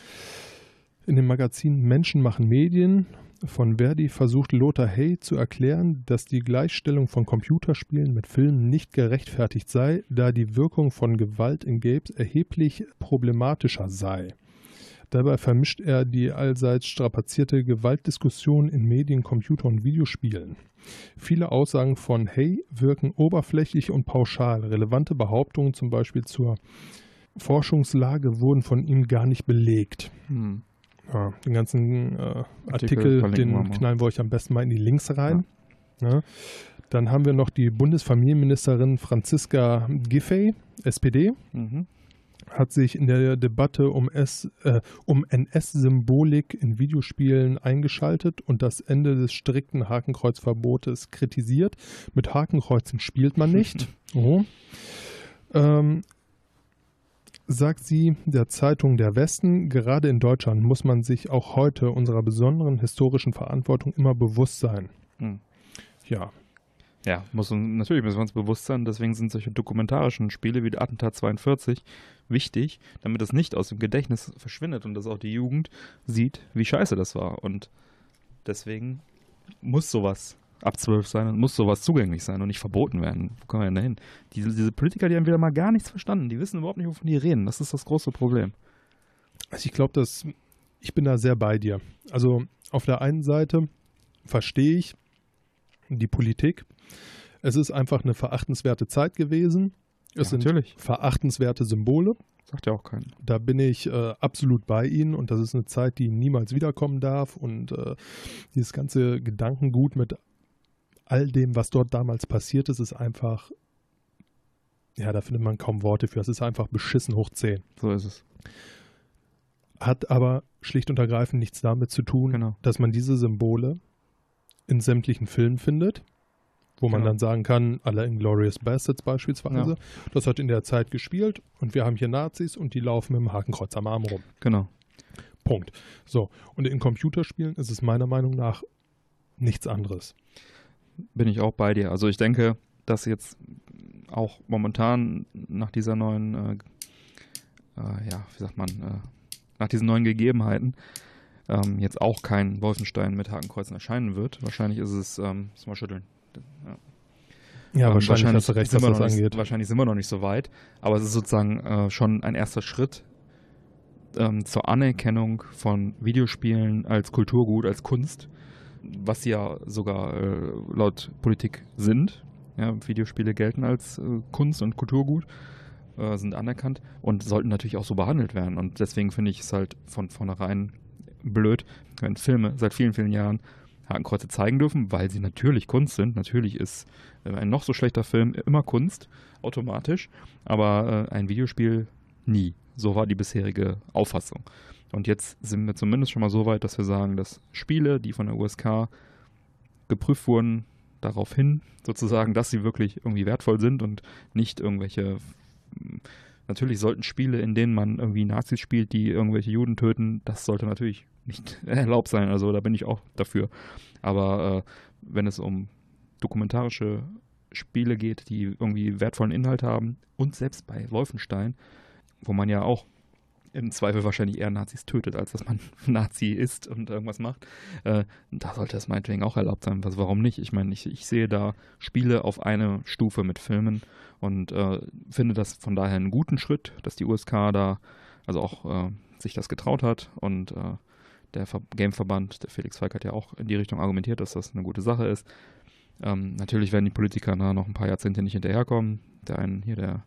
in dem Magazin Menschen machen Medien von Verdi versucht Lothar Hay zu erklären, dass die Gleichstellung von Computerspielen mit Filmen nicht gerechtfertigt sei, da die Wirkung von Gewalt in Games erheblich problematischer sei. Dabei vermischt er die allseits strapazierte Gewaltdiskussion in Medien, Computer und Videospielen. Viele Aussagen von Hay wirken oberflächlich und pauschal. Relevante Behauptungen zum Beispiel zur Forschungslage wurden von ihm gar nicht belegt. Hm. Ja, den ganzen äh, Artikel, Artikel den knallen wir euch am besten mal in die Links rein. Ja. Ja. Dann haben wir noch die Bundesfamilienministerin Franziska Giffey, SPD. Mhm. Hat sich in der Debatte um, äh, um NS-Symbolik in Videospielen eingeschaltet und das Ende des strikten Hakenkreuzverbotes kritisiert. Mit Hakenkreuzen spielt man nicht. oh. ähm, sagt sie der Zeitung Der Westen, gerade in Deutschland muss man sich auch heute unserer besonderen historischen Verantwortung immer bewusst sein. Hm. Ja. Ja, muss, natürlich müssen wir uns bewusst sein, deswegen sind solche dokumentarischen Spiele wie Attentat 42 wichtig, damit es nicht aus dem Gedächtnis verschwindet und dass auch die Jugend sieht, wie scheiße das war. Und deswegen muss sowas ab 12 sein und muss sowas zugänglich sein und nicht verboten werden. Wo kommen wir denn da hin? Diese, diese Politiker, die haben wieder mal gar nichts verstanden. Die wissen überhaupt nicht, wovon die reden. Das ist das große Problem. Also ich glaube, dass ich bin da sehr bei dir. Also auf der einen Seite verstehe ich die Politik. Es ist einfach eine verachtenswerte Zeit gewesen. Es ja, sind natürlich. verachtenswerte Symbole. Sagt ja auch keiner. Da bin ich äh, absolut bei Ihnen und das ist eine Zeit, die niemals wiederkommen darf. Und äh, dieses ganze Gedankengut mit all dem, was dort damals passiert ist, ist einfach, ja, da findet man kaum Worte für. Es ist einfach beschissen hoch 10. So ist es. Hat aber schlicht und ergreifend nichts damit zu tun, genau. dass man diese Symbole in sämtlichen Filmen findet, wo man genau. dann sagen kann, alle Inglorious Bastards beispielsweise, ja. das hat in der Zeit gespielt und wir haben hier Nazis und die laufen mit dem Hakenkreuz am Arm rum. Genau. Punkt. So, und in Computerspielen ist es meiner Meinung nach nichts anderes bin ich auch bei dir. Also ich denke, dass jetzt auch momentan nach dieser neuen, äh, äh, ja, wie sagt man, äh, nach diesen neuen Gegebenheiten ähm, jetzt auch kein Wolfenstein mit Hakenkreuzen erscheinen wird. Wahrscheinlich ist es, ähm, mal schütteln. Ja. Ja, ähm, wahrscheinlich, wahrscheinlich, hast du recht, sind was wir das noch nicht, angeht. wahrscheinlich sind wir noch nicht so weit, aber es ist sozusagen äh, schon ein erster Schritt ähm, zur Anerkennung von Videospielen als Kulturgut, als Kunst, was sie ja sogar äh, laut Politik sind. Ja, Videospiele gelten als äh, Kunst und Kulturgut, äh, sind anerkannt und sollten natürlich auch so behandelt werden. Und deswegen finde ich es halt von vornherein blöd, wenn Filme seit vielen, vielen Jahren Hakenkreuze zeigen dürfen, weil sie natürlich Kunst sind. Natürlich ist äh, ein noch so schlechter Film immer Kunst, automatisch, aber äh, ein Videospiel nie. So war die bisherige Auffassung. Und jetzt sind wir zumindest schon mal so weit, dass wir sagen, dass Spiele, die von der USK geprüft wurden, darauf hin, sozusagen, dass sie wirklich irgendwie wertvoll sind und nicht irgendwelche. Natürlich sollten Spiele, in denen man irgendwie Nazis spielt, die irgendwelche Juden töten, das sollte natürlich nicht erlaubt sein. Also da bin ich auch dafür. Aber äh, wenn es um dokumentarische Spiele geht, die irgendwie wertvollen Inhalt haben und selbst bei Wolfenstein, wo man ja auch im Zweifel wahrscheinlich eher Nazis tötet, als dass man Nazi ist und irgendwas macht. Äh, da sollte es meinetwegen auch erlaubt sein. Was, warum nicht? Ich meine, ich, ich sehe da Spiele auf eine Stufe mit Filmen und äh, finde das von daher einen guten Schritt, dass die USK da also auch äh, sich das getraut hat und äh, der Ver Gameverband, der Felix Feig hat ja auch in die Richtung argumentiert, dass das eine gute Sache ist. Ähm, natürlich werden die Politiker na, noch ein paar Jahrzehnte nicht hinterherkommen. Der einen hier, der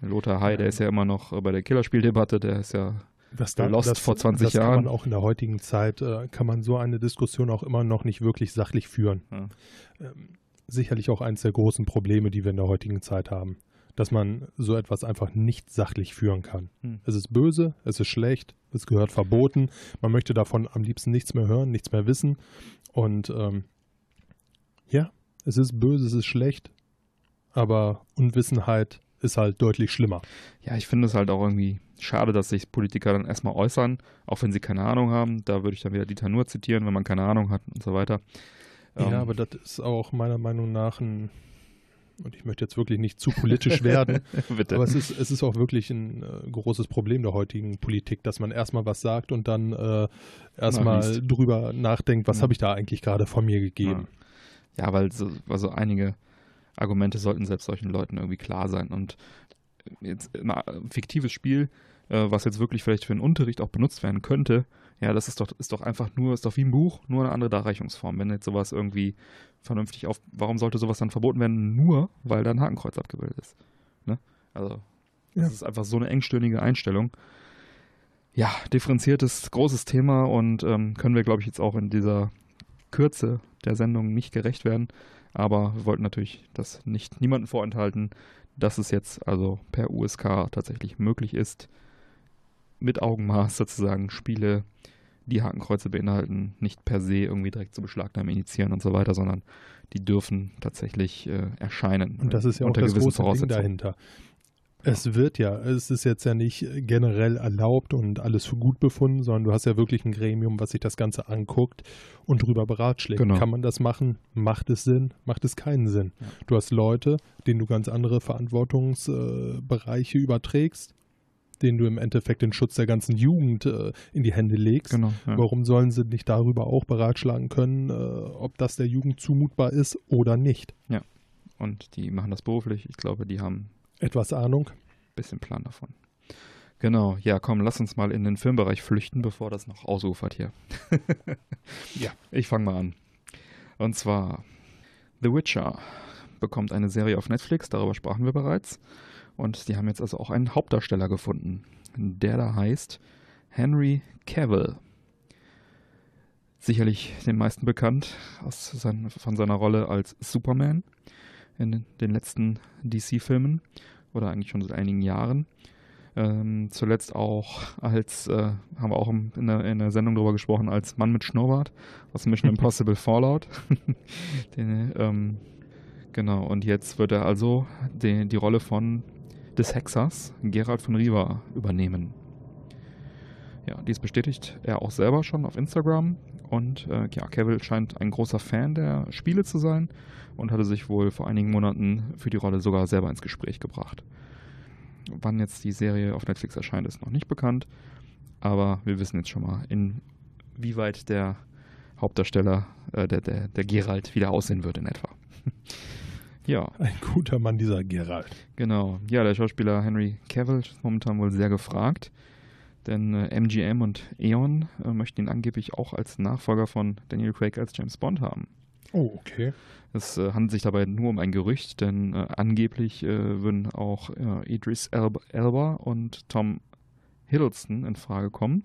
Lothar Hay, der ist ja immer noch äh, bei der Killerspieldebatte, der ist ja Das, Lost das, vor 20 das kann Jahren. man auch in der heutigen Zeit, äh, kann man so eine Diskussion auch immer noch nicht wirklich sachlich führen. Ja. Ähm, sicherlich auch eines der großen Probleme, die wir in der heutigen Zeit haben. Dass man so etwas einfach nicht sachlich führen kann. Hm. Es ist böse, es ist schlecht, es gehört verboten. Man möchte davon am liebsten nichts mehr hören, nichts mehr wissen. Und ähm, ja, es ist böse, es ist schlecht, aber Unwissenheit ist halt deutlich schlimmer. Ja, ich finde es halt auch irgendwie schade, dass sich Politiker dann erstmal äußern, auch wenn sie keine Ahnung haben. Da würde ich dann wieder Dieter Nur zitieren, wenn man keine Ahnung hat und so weiter. Ähm, Ja, aber das ist auch meiner Meinung nach ein, und ich möchte jetzt wirklich nicht zu politisch werden, bitte. aber es ist, es ist auch wirklich ein äh, großes Problem der heutigen Politik, dass man erstmal was sagt und dann äh, erstmal drüber nachdenkt, was Ja. habe ich da eigentlich gerade von mir gegeben. Ja, weil so, also einige Argumente sollten selbst solchen Leuten irgendwie klar sein. Und jetzt ein fiktives Spiel, äh, was jetzt wirklich vielleicht für den Unterricht auch benutzt werden könnte, ja, das ist doch, ist doch einfach nur, ist doch wie ein Buch, nur eine andere Darreichungsform. Wenn jetzt sowas irgendwie vernünftig auf, warum sollte sowas dann verboten werden? Nur, weil da ein Hakenkreuz abgebildet ist. Ne? Also, das Ja. ist einfach so eine engstirnige Einstellung. Ja, differenziertes, großes Thema und ähm, können wir, glaube ich, jetzt auch in dieser Kürze der Sendung nicht gerecht werden. Aber wir wollten natürlich das nicht niemanden vorenthalten, dass es jetzt also per USK tatsächlich möglich ist, mit Augenmaß sozusagen Spiele, die Hakenkreuze beinhalten, nicht per se irgendwie direkt zu beschlagnahmen, initiieren und so weiter, sondern die dürfen tatsächlich äh, erscheinen. Und das ist ja auch unter das gewissen große Ding Voraussetzungen. dahinter. Es wird ja, es ist jetzt ja nicht generell erlaubt und alles für gut befunden, sondern du hast ja wirklich ein Gremium, was sich das Ganze anguckt und drüber beratschlägt. Genau. Kann man das machen? Macht es Sinn? Macht es keinen Sinn? Ja. Du hast Leute, denen du ganz andere Verantwortungsbereiche äh, überträgst, denen du im Endeffekt den Schutz der ganzen Jugend äh, in die Hände legst. Genau. Ja. Warum sollen sie nicht darüber auch beratschlagen können, äh, ob das der Jugend zumutbar ist oder nicht? Und die machen das beruflich. Ich glaube, die haben Etwas Ahnung? bisschen Plan davon. Genau, ja, komm, lass uns mal in den Filmbereich flüchten, bevor das noch ausufert hier. Ja. Ich fange mal an. Und zwar The Witcher bekommt eine Serie auf Netflix, darüber sprachen wir bereits. Und die haben jetzt also auch einen Hauptdarsteller gefunden, der da heißt Henry Cavill. Sicherlich den meisten bekannt aus sein, von seiner Rolle als Superman in den letzten DC-Filmen oder eigentlich schon seit einigen Jahren. Ähm, zuletzt auch als, äh, haben wir auch in, der, in der Sendung darüber gesprochen, als Mann mit Schnurrbart aus Mission Impossible Fallout. Den, ähm, genau, und jetzt wird er also die, die Rolle von des Hexers, Gerald von Riva, übernehmen. Ja, dies bestätigt er auch selber schon auf Instagram. Und äh, ja, Cavill scheint ein großer Fan der Spiele zu sein und hatte sich wohl vor einigen Monaten für die Rolle sogar selber ins Gespräch gebracht. Wann jetzt die Serie auf Netflix erscheint, ist noch nicht bekannt. Aber wir wissen jetzt schon mal, inwieweit der Hauptdarsteller, äh, der, der, der Geralt, wieder aussehen wird in etwa. ja. Ein guter Mann, dieser Geralt. Genau. Ja, der Schauspieler Henry Cavill ist momentan wohl sehr gefragt. Denn äh, MGM und Eon äh, möchten ihn angeblich auch als Nachfolger von Daniel Craig als James Bond haben. Oh, okay. Es äh, handelt sich dabei nur um ein Gerücht, denn äh, angeblich äh, würden auch äh, Idris Elba, Elba und Tom Hiddleston in Frage kommen.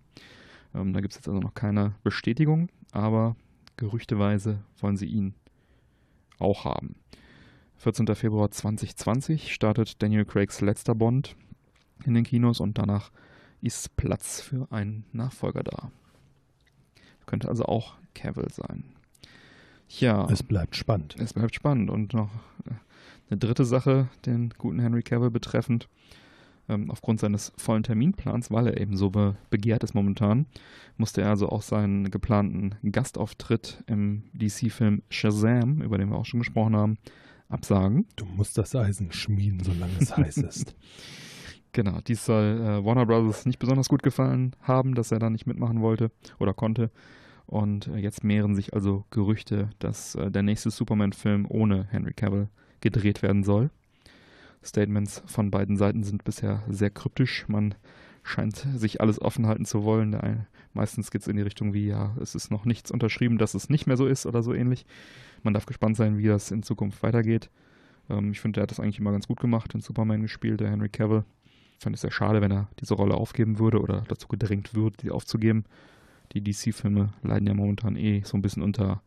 Ähm, da gibt es jetzt also noch keine Bestätigung, aber gerüchteweise wollen sie ihn auch haben. 14. Februar 2020 startet Daniel Craigs letzter Bond in den Kinos und danach ist Platz für einen Nachfolger da. Könnte also auch Cavill sein. Ja. Es bleibt spannend. Es bleibt spannend. Und noch äh, eine dritte Sache, den guten Henry Cavill betreffend. Ähm, aufgrund seines vollen Terminplans, weil er eben so be begehrt ist momentan, musste er also auch seinen geplanten Gastauftritt im DC-Film Shazam, über den wir auch schon gesprochen haben, absagen. Du musst das Eisen schmieden, solange es heiß ist. Genau, dies soll äh, Warner Bros. nicht besonders gut gefallen haben, dass er da nicht mitmachen wollte oder konnte. Und äh, jetzt mehren sich also Gerüchte, dass äh, der nächste Superman-Film ohne Henry Cavill gedreht werden soll. Statements von beiden Seiten sind bisher sehr kryptisch. Man scheint sich alles offen halten zu wollen. Der, meistens geht es in die Richtung wie, ja, es ist noch nichts unterschrieben, dass es nicht mehr so ist oder so ähnlich. Man darf gespannt sein, wie das in Zukunft weitergeht. Ähm, ich finde, der hat das eigentlich immer ganz gut gemacht, in Superman gespielt, der Henry Cavill. Ich fand es sehr schade, wenn er diese Rolle aufgeben würde oder dazu gedrängt wird, die aufzugeben. Die DC-Filme leiden ja momentan eh so ein bisschen unter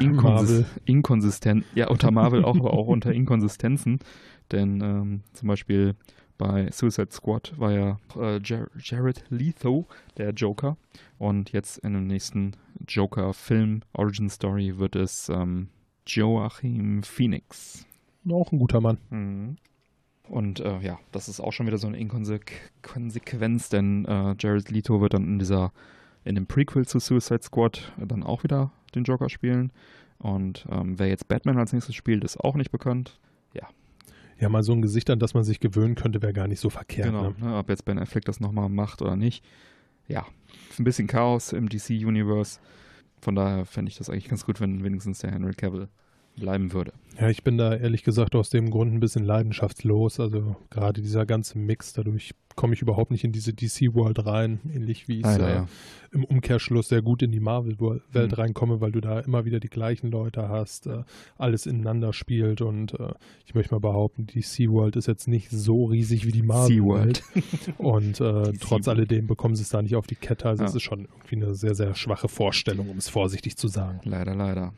Inkonsist Inkonsistenz, ja, unter Marvel auch, aber auch unter Inkonsistenzen. Denn ähm, zum Beispiel bei Suicide Squad war ja äh, Jar Jared Leto der Joker. Und jetzt in dem nächsten Joker-Film Origin Story wird es ähm, Joachim Phoenix. Auch ein guter Mann. Mhm. Und äh, ja, das ist auch schon wieder so eine Inkonsequenz, denn äh, Jared Leto wird dann in dieser, in dem Prequel zu Suicide Squad dann auch wieder den Joker spielen. Und ähm, wer jetzt Batman als nächstes spielt, ist auch nicht bekannt. Ja. Ja, mal so ein Gesicht, an das man sich gewöhnen könnte, wäre gar nicht so verkehrt. Genau, ne? ne, ob jetzt Ben Affleck das nochmal macht oder nicht. Ja, ein bisschen Chaos im DC-Universe. Von daher fände ich das eigentlich ganz gut, wenn wenigstens der Henry Cavill bleiben würde. Ja, ich bin da ehrlich gesagt aus dem Grund ein bisschen leidenschaftslos. Also gerade dieser ganze Mix, dadurch komme ich überhaupt nicht in diese DC-World rein, ähnlich wie ich Leider, äh, ja. im Umkehrschluss sehr gut in die Marvel-Welt Mhm. reinkomme, weil du da immer wieder die gleichen Leute hast, äh, alles ineinander spielt und äh, ich möchte mal behaupten, die DC-World ist jetzt nicht so riesig wie die Marvel-Welt und äh, trotz alledem bekommen sie es da nicht auf die Kette. Also Ja. es ist schon irgendwie eine sehr, sehr schwache Vorstellung, um es vorsichtig zu sagen. Leider, leider.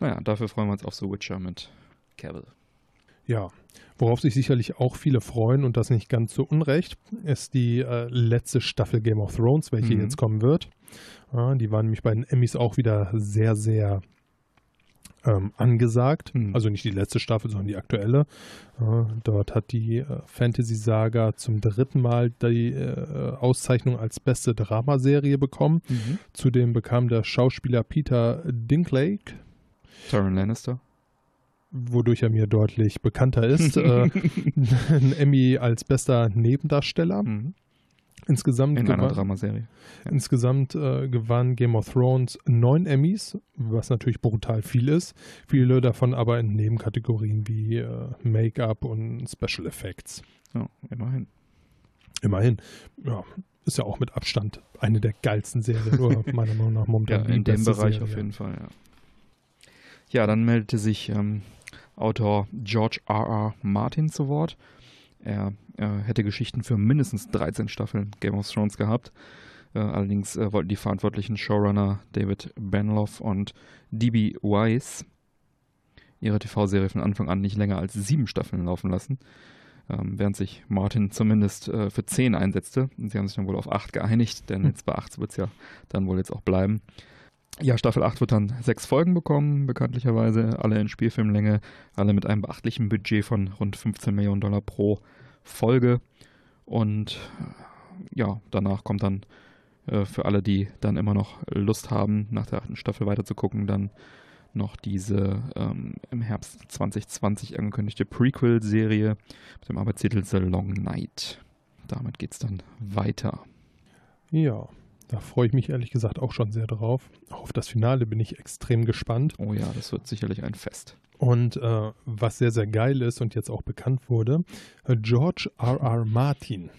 Naja, dafür freuen wir uns auf The Witcher mit Cavill. Ja, worauf sich sicherlich auch viele freuen und das nicht ganz so unrecht, ist die äh, letzte Staffel Game of Thrones, welche Mhm. jetzt kommen wird. Ja, die waren nämlich bei den Emmys auch wieder sehr, sehr ähm, angesagt. Mhm. Also nicht die letzte Staffel, sondern die aktuelle. Ja, dort hat die äh, Fantasy Saga zum dritten Mal die äh, Auszeichnung als beste Dramaserie bekommen. Zudem bekam der Schauspieler Peter Dinklage Tyrion Lannister. wodurch er mir deutlich bekannter ist, äh, ein Emmy als bester Nebendarsteller. Mhm. Insgesamt, In einer gewann, Dramaserie. insgesamt äh, gewann Game of Thrones neun Emmys, was natürlich brutal viel ist. Viele davon aber in Nebenkategorien wie äh, Make-up und Special Effects. Ja, immerhin. Immerhin, ja, ist ja auch mit Abstand eine der geilsten Serien, oder meiner Meinung nach Ja, momentan. die in dem Bereich Serie. auf jeden Fall, ja. Ja, dann meldete sich ähm, Autor George R. R. Martin zu Wort. Er äh, hätte Geschichten für mindestens 13 Staffeln Game of Thrones gehabt. Äh, allerdings äh, wollten die verantwortlichen Showrunner David Benloff und D.B. Weiss ihre TV-Serie von Anfang an nicht länger als sieben Staffeln laufen lassen, ähm, während sich Martin zumindest äh, für zehn einsetzte. Und sie haben sich dann wohl auf acht geeinigt, denn Hm. jetzt bei acht wird es ja dann wohl jetzt auch bleiben. Ja, Staffel 8 wird dann sechs Folgen bekommen, bekanntlicherweise, alle in Spielfilmlänge, alle mit einem beachtlichen Budget von rund 15 Millionen Dollar pro Folge. Und äh, ja, danach kommt dann äh, für alle, die dann immer noch Lust haben, nach der achten Staffel weiter zu gucken, dann noch diese ähm, im Herbst 2020 angekündigte Prequel-Serie mit dem Arbeitstitel The Long Night. Damit geht's dann weiter. Ja, da freue ich mich ehrlich gesagt auch schon sehr drauf. Auch auf das Finale bin ich extrem gespannt. Oh ja, das wird sicherlich ein Fest. Und äh, was sehr, sehr geil ist und jetzt auch bekannt wurde, äh, George R. R. Martin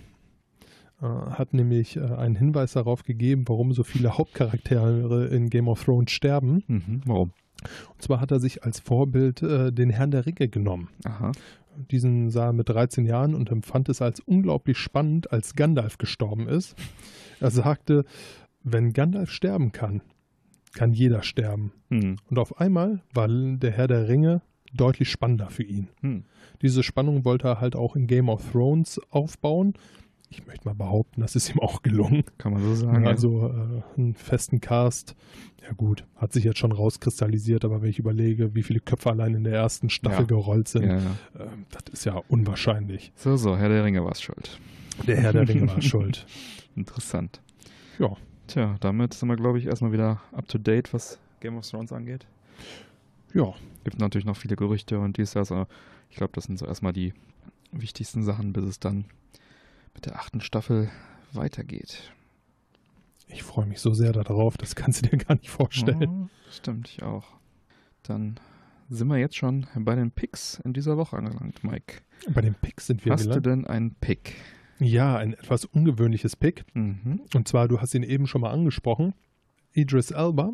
äh, hat nämlich äh, einen Hinweis darauf gegeben, warum so viele Hauptcharaktere in Game of Thrones sterben. Mhm, warum? Und zwar hat er sich als Vorbild äh, den Herrn der Ringe genommen. Aha. Diesen sah er mit 13 Jahren und empfand es als unglaublich spannend, als Gandalf gestorben ist. Er sagte, wenn Gandalf sterben kann, kann jeder sterben. Hm. Und auf einmal war der Herr der Ringe deutlich spannender für ihn. Hm. Diese Spannung wollte er halt auch in Game of Thrones aufbauen. Ich möchte mal behaupten, das ist ihm auch gelungen. Kann man so sagen. Also äh, einen festen Cast, ja gut, hat sich jetzt schon rauskristallisiert, aber wenn ich überlege, wie viele Köpfe allein in der ersten Staffel Ja. gerollt sind, Ja, ja. ähm, das ist ja unwahrscheinlich. So, so, Herr der Ringe war es schuld. Der Herr der Ringe war schuld. Interessant. Ja. Tja, damit sind wir, glaube ich, erstmal wieder up to date, was Game of Thrones angeht. Ja, Gibt natürlich noch viele Gerüchte und dies, das, aber ich glaube, das sind so erstmal die wichtigsten Sachen, bis es dann mit der achten Staffel weitergeht. ich freue mich so sehr darauf, das kannst du dir gar nicht vorstellen. Oh, stimmt, ich auch. Dann sind wir jetzt schon bei den Picks in dieser Woche angelangt, Mike. Bei den Picks sind wir Hast du gelandet. denn einen Pick? Ja, ein etwas ungewöhnliches Pick. Mhm. Und zwar, du hast ihn eben schon mal angesprochen. Idris Elba,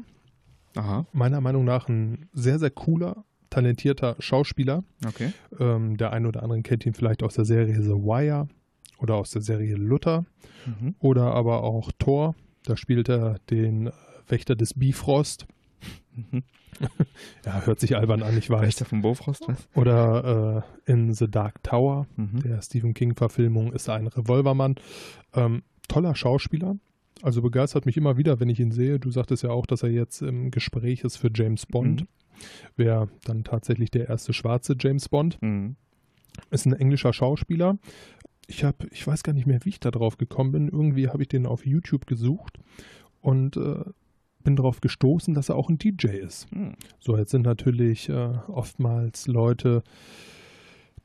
Aha, meiner Meinung nach ein sehr, sehr cooler, talentierter Schauspieler. okay. Ähm, der eine oder andere kennt ihn vielleicht aus der Serie The Wire oder aus der Serie Luther Mhm. oder aber auch Thor. Da spielt er den Wächter des Bifrost. Ja, hört sich albern an, ich weiß. Wächter von Bofrost, was? Oder äh, in The Dark Tower, Mhm. der Stephen King-Verfilmung, ist er ein Revolvermann. Ähm, toller Schauspieler. Also begeistert mich immer wieder, wenn ich ihn sehe. Du sagtest ja auch, dass er jetzt im Gespräch ist für James Bond. Mhm. Wäre dann tatsächlich der erste schwarze James Bond. Mhm. Ist ein englischer Schauspieler. Ich habe, ich weiß gar nicht mehr, wie ich da drauf gekommen bin. Irgendwie habe ich den auf YouTube gesucht und äh, bin darauf gestoßen, dass er auch ein DJ ist. Mhm. So, jetzt sind natürlich äh, oftmals Leute,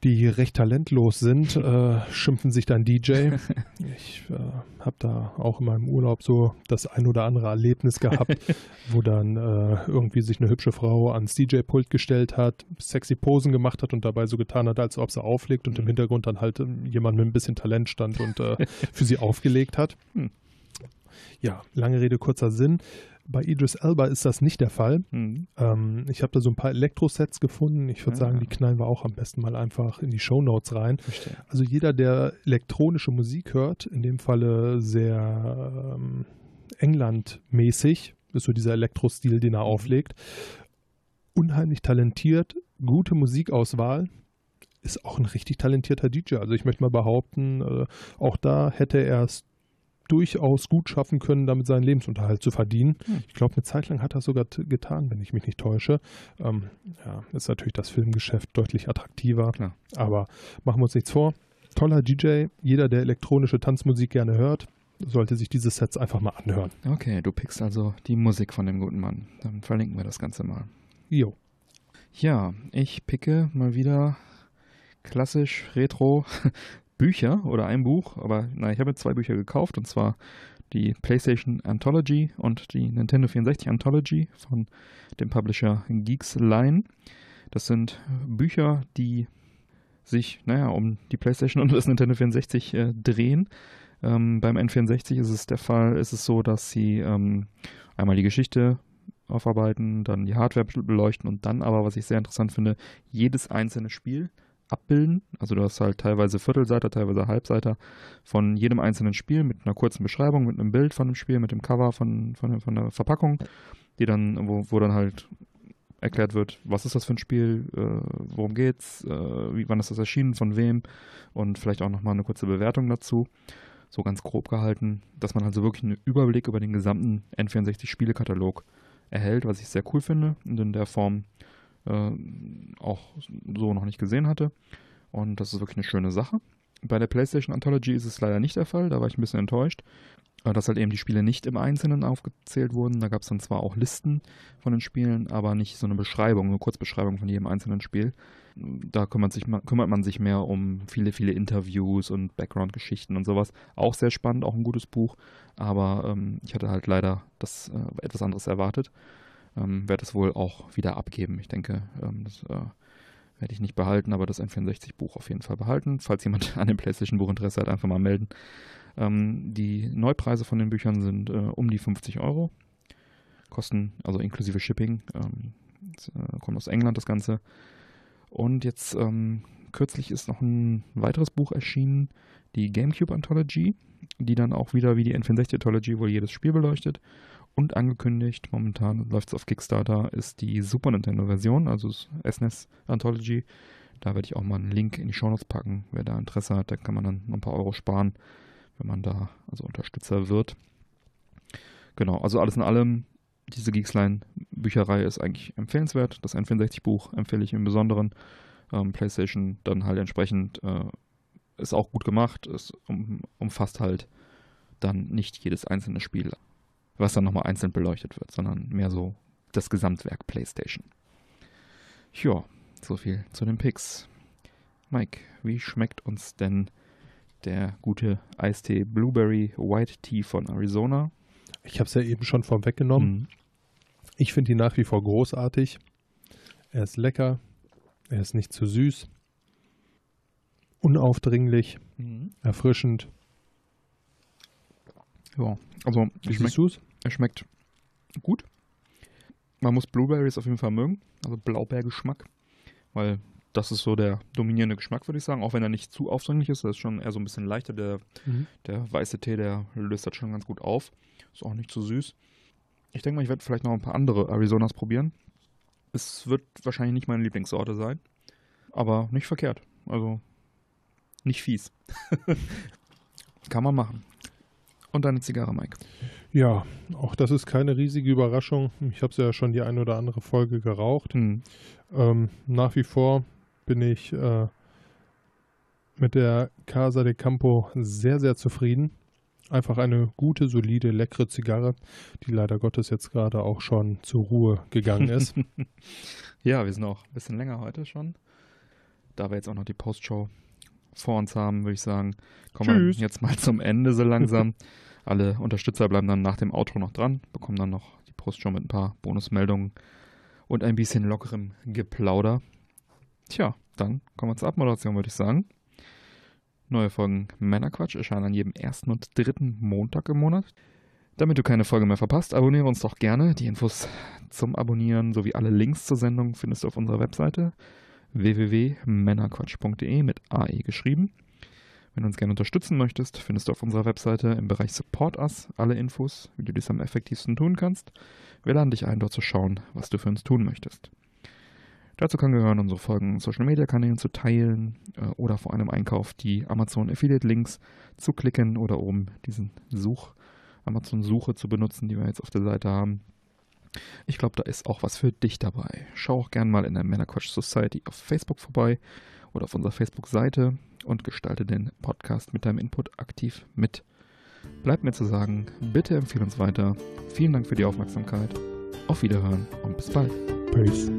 die recht talentlos sind, äh, schimpfen sich dann DJ. Ich äh, habe da auch in meinem Urlaub so das ein oder andere Erlebnis gehabt, wo dann äh, irgendwie sich eine hübsche Frau ans DJ-Pult gestellt hat, sexy Posen gemacht hat und dabei so getan hat, als ob sie auflegt und im Mhm. Hintergrund dann halt ähm, jemand mit ein bisschen Talent stand und äh, für sie aufgelegt hat. Hm. Ja, lange Rede, kurzer Sinn. Bei Idris Elba ist das nicht der Fall. Mhm. Ähm, ich habe da so ein paar Elektro-Sets gefunden. Ich würde Ah. sagen, die knallen wir auch am besten mal einfach in die Shownotes rein. Verstehe. Also jeder, der elektronische Musik hört, in dem Falle sehr ähm, England-mäßig, ist so dieser Elektro-Stil, den er auflegt. Unheimlich talentiert, gute Musikauswahl. Ist auch ein richtig talentierter DJ. Also ich möchte mal behaupten, äh, auch da hätte er es durchaus gut schaffen können, damit seinen Lebensunterhalt zu verdienen. Hm. Ich glaube, eine Zeit lang hat er sogar getan, wenn ich mich nicht täusche. Ähm, ja, ist natürlich das Filmgeschäft deutlich attraktiver. Klar. Aber machen wir uns nichts vor. Toller DJ. Jeder, der elektronische Tanzmusik gerne hört, sollte sich diese Sets einfach mal anhören. Okay, du pickst also die Musik von dem guten Mann. Dann verlinken wir das Ganze mal. Jo. Ja, ich picke mal wieder klassisch Retro Bücher oder ein Buch, aber na, ich habe jetzt zwei Bücher gekauft und zwar die PlayStation Anthology und die Nintendo 64 Anthology von dem Publisher Geeks Line. Das sind Bücher, die sich, naja, um die PlayStation und das Nintendo 64 äh, drehen. Ähm, beim N64 ist es der Fall, ist es so, dass sie ähm, einmal die Geschichte aufarbeiten, dann die Hardware beleuchten und dann aber, was ich sehr interessant finde, jedes einzelne Spiel abbilden. Also du hast halt teilweise Viertelseiter, teilweise Halbseiter von jedem einzelnen Spiel mit einer kurzen Beschreibung, mit einem Bild von dem Spiel, mit dem Cover von, von, von der Verpackung, die dann, wo, wo dann halt erklärt wird, was ist das für ein Spiel, äh, worum geht's, äh, wie, wann ist das erschienen, von wem und vielleicht auch nochmal eine kurze Bewertung dazu. So ganz grob gehalten, dass man also wirklich einen Überblick über den gesamten N64-Spielekatalog erhält, was ich sehr cool finde und in der Form äh, auch so noch nicht gesehen hatte. Und das ist wirklich eine schöne Sache. Bei der PlayStation Anthology ist es leider nicht der Fall, da war ich ein bisschen enttäuscht. äh, dass halt eben die Spiele nicht im Einzelnen aufgezählt wurden. Da gab es dann zwar auch Listen von den Spielen, aber nicht so eine Beschreibung, eine Kurzbeschreibung von jedem einzelnen Spiel. Da kümmert, sich, kümmert man sich mehr um viele, viele Interviews und Background-Geschichten und sowas. Auch sehr spannend, auch ein gutes Buch, aber ähm, ich hatte halt leider das äh, etwas anderes erwartet. Ähm, werde es wohl auch wieder abgeben. Ich denke, ähm, das äh, werde ich nicht behalten, aber das N64-Buch auf jeden Fall behalten. Falls jemand an dem PlayStation-Buch Interesse hat, einfach mal melden. Ähm, die Neupreise von den Büchern sind äh, um die 50 Euro. Kosten, also inklusive Shipping. Ähm, das, äh, kommt aus England das Ganze. Und jetzt ähm, kürzlich ist noch ein weiteres Buch erschienen, die GameCube Anthology, die dann auch wieder wie die N64 Anthology wohl jedes Spiel beleuchtet. Und angekündigt, momentan läuft es auf Kickstarter, ist die Super Nintendo Version, also SNES e Anthology. Da werde ich auch mal einen Link in die Show Notes packen. Wer da Interesse hat, da kann man dann noch ein paar Euro sparen wenn man da also Unterstützer wird. Genau, also alles in allem, diese Geeksline-Bücherei ist eigentlich empfehlenswert. Das N64-Buch empfehle ich im Besonderen. Ähm, PlayStation dann halt entsprechend äh, ist auch gut gemacht. Es um, umfasst halt dann nicht jedes einzelne Spiel, was dann nochmal einzeln beleuchtet wird, sondern mehr so das Gesamtwerk PlayStation. Ja, so viel zu den Picks. Mike, wie schmeckt uns denn der gute Eistee Blueberry White Tea von Arizona. Ich habe es ja eben schon vorweggenommen. Mhm. Ich finde ihn nach wie vor großartig. Er ist lecker. Er ist nicht zu süß. Unaufdringlich. Mhm. Erfrischend. Ja, also Wie schmeckt, er schmeckt gut. Man muss Blueberries auf jeden Fall mögen, also Blaubeergeschmack, weil das ist so der dominierende Geschmack, würde ich sagen. Auch wenn er nicht zu aufdringlich ist. Das ist schon eher so ein bisschen leichter. Der, mhm. der weiße Tee, der löst das schon ganz gut auf. Ist auch nicht zu süß. Ich denke mal, ich werde vielleicht noch ein paar andere Arizonas probieren. Es wird wahrscheinlich nicht meine Lieblingssorte sein. Aber nicht verkehrt. Also nicht fies. Kann man machen. Und deine Zigarre, Mike. Ja, auch das ist keine riesige Überraschung. Ich habe es ja schon die eine oder andere Folge geraucht. Mhm. Ähm, nach wie vor bin ich äh, mit der Casa de Campo sehr, sehr zufrieden. Einfach eine gute, solide, leckere Zigarre, die leider Gottes jetzt gerade auch schon zur Ruhe gegangen ist. ja, wir sind auch ein bisschen länger heute schon. Da wir jetzt auch noch die Postshow vor uns haben, würde ich sagen, kommen wir jetzt mal zum Ende so langsam. Alle Unterstützer bleiben dann nach dem Outro noch dran, bekommen dann noch die Postshow mit ein paar Bonusmeldungen und ein bisschen lockerem Geplauder. Tja, dann kommen wir zur Abmoderation, würde ich sagen. Neue Folgen Männerquatsch erscheinen an jedem ersten und dritten Montag im Monat. Damit du keine Folge mehr verpasst, abonniere uns doch gerne. Die Infos zum Abonnieren sowie alle Links zur Sendung findest du auf unserer Webseite www.männerquatsch.de mit AE geschrieben. Wenn du uns gerne unterstützen möchtest, findest du auf unserer Webseite im Bereich Support Us alle Infos, wie du dies am effektivsten tun kannst. Wir laden dich ein, dort zu schauen, was du für uns tun möchtest. Dazu kann gehören, unsere Folgen Social Media Kanälen zu teilen äh, oder vor einem Einkauf die Amazon Affiliate Links zu klicken oder oben diesen Such, Amazon Suche zu benutzen, die wir jetzt auf der Seite haben. Ich glaube, da ist auch was für dich dabei. Schau auch gerne mal in der Männerquatsch Society auf Facebook vorbei oder auf unserer Facebook-Seite und gestalte den Podcast mit deinem Input aktiv mit. Bleibt mir zu sagen, bitte empfehle uns weiter. Vielen Dank für die Aufmerksamkeit. Auf Wiederhören und bis bald. Peace.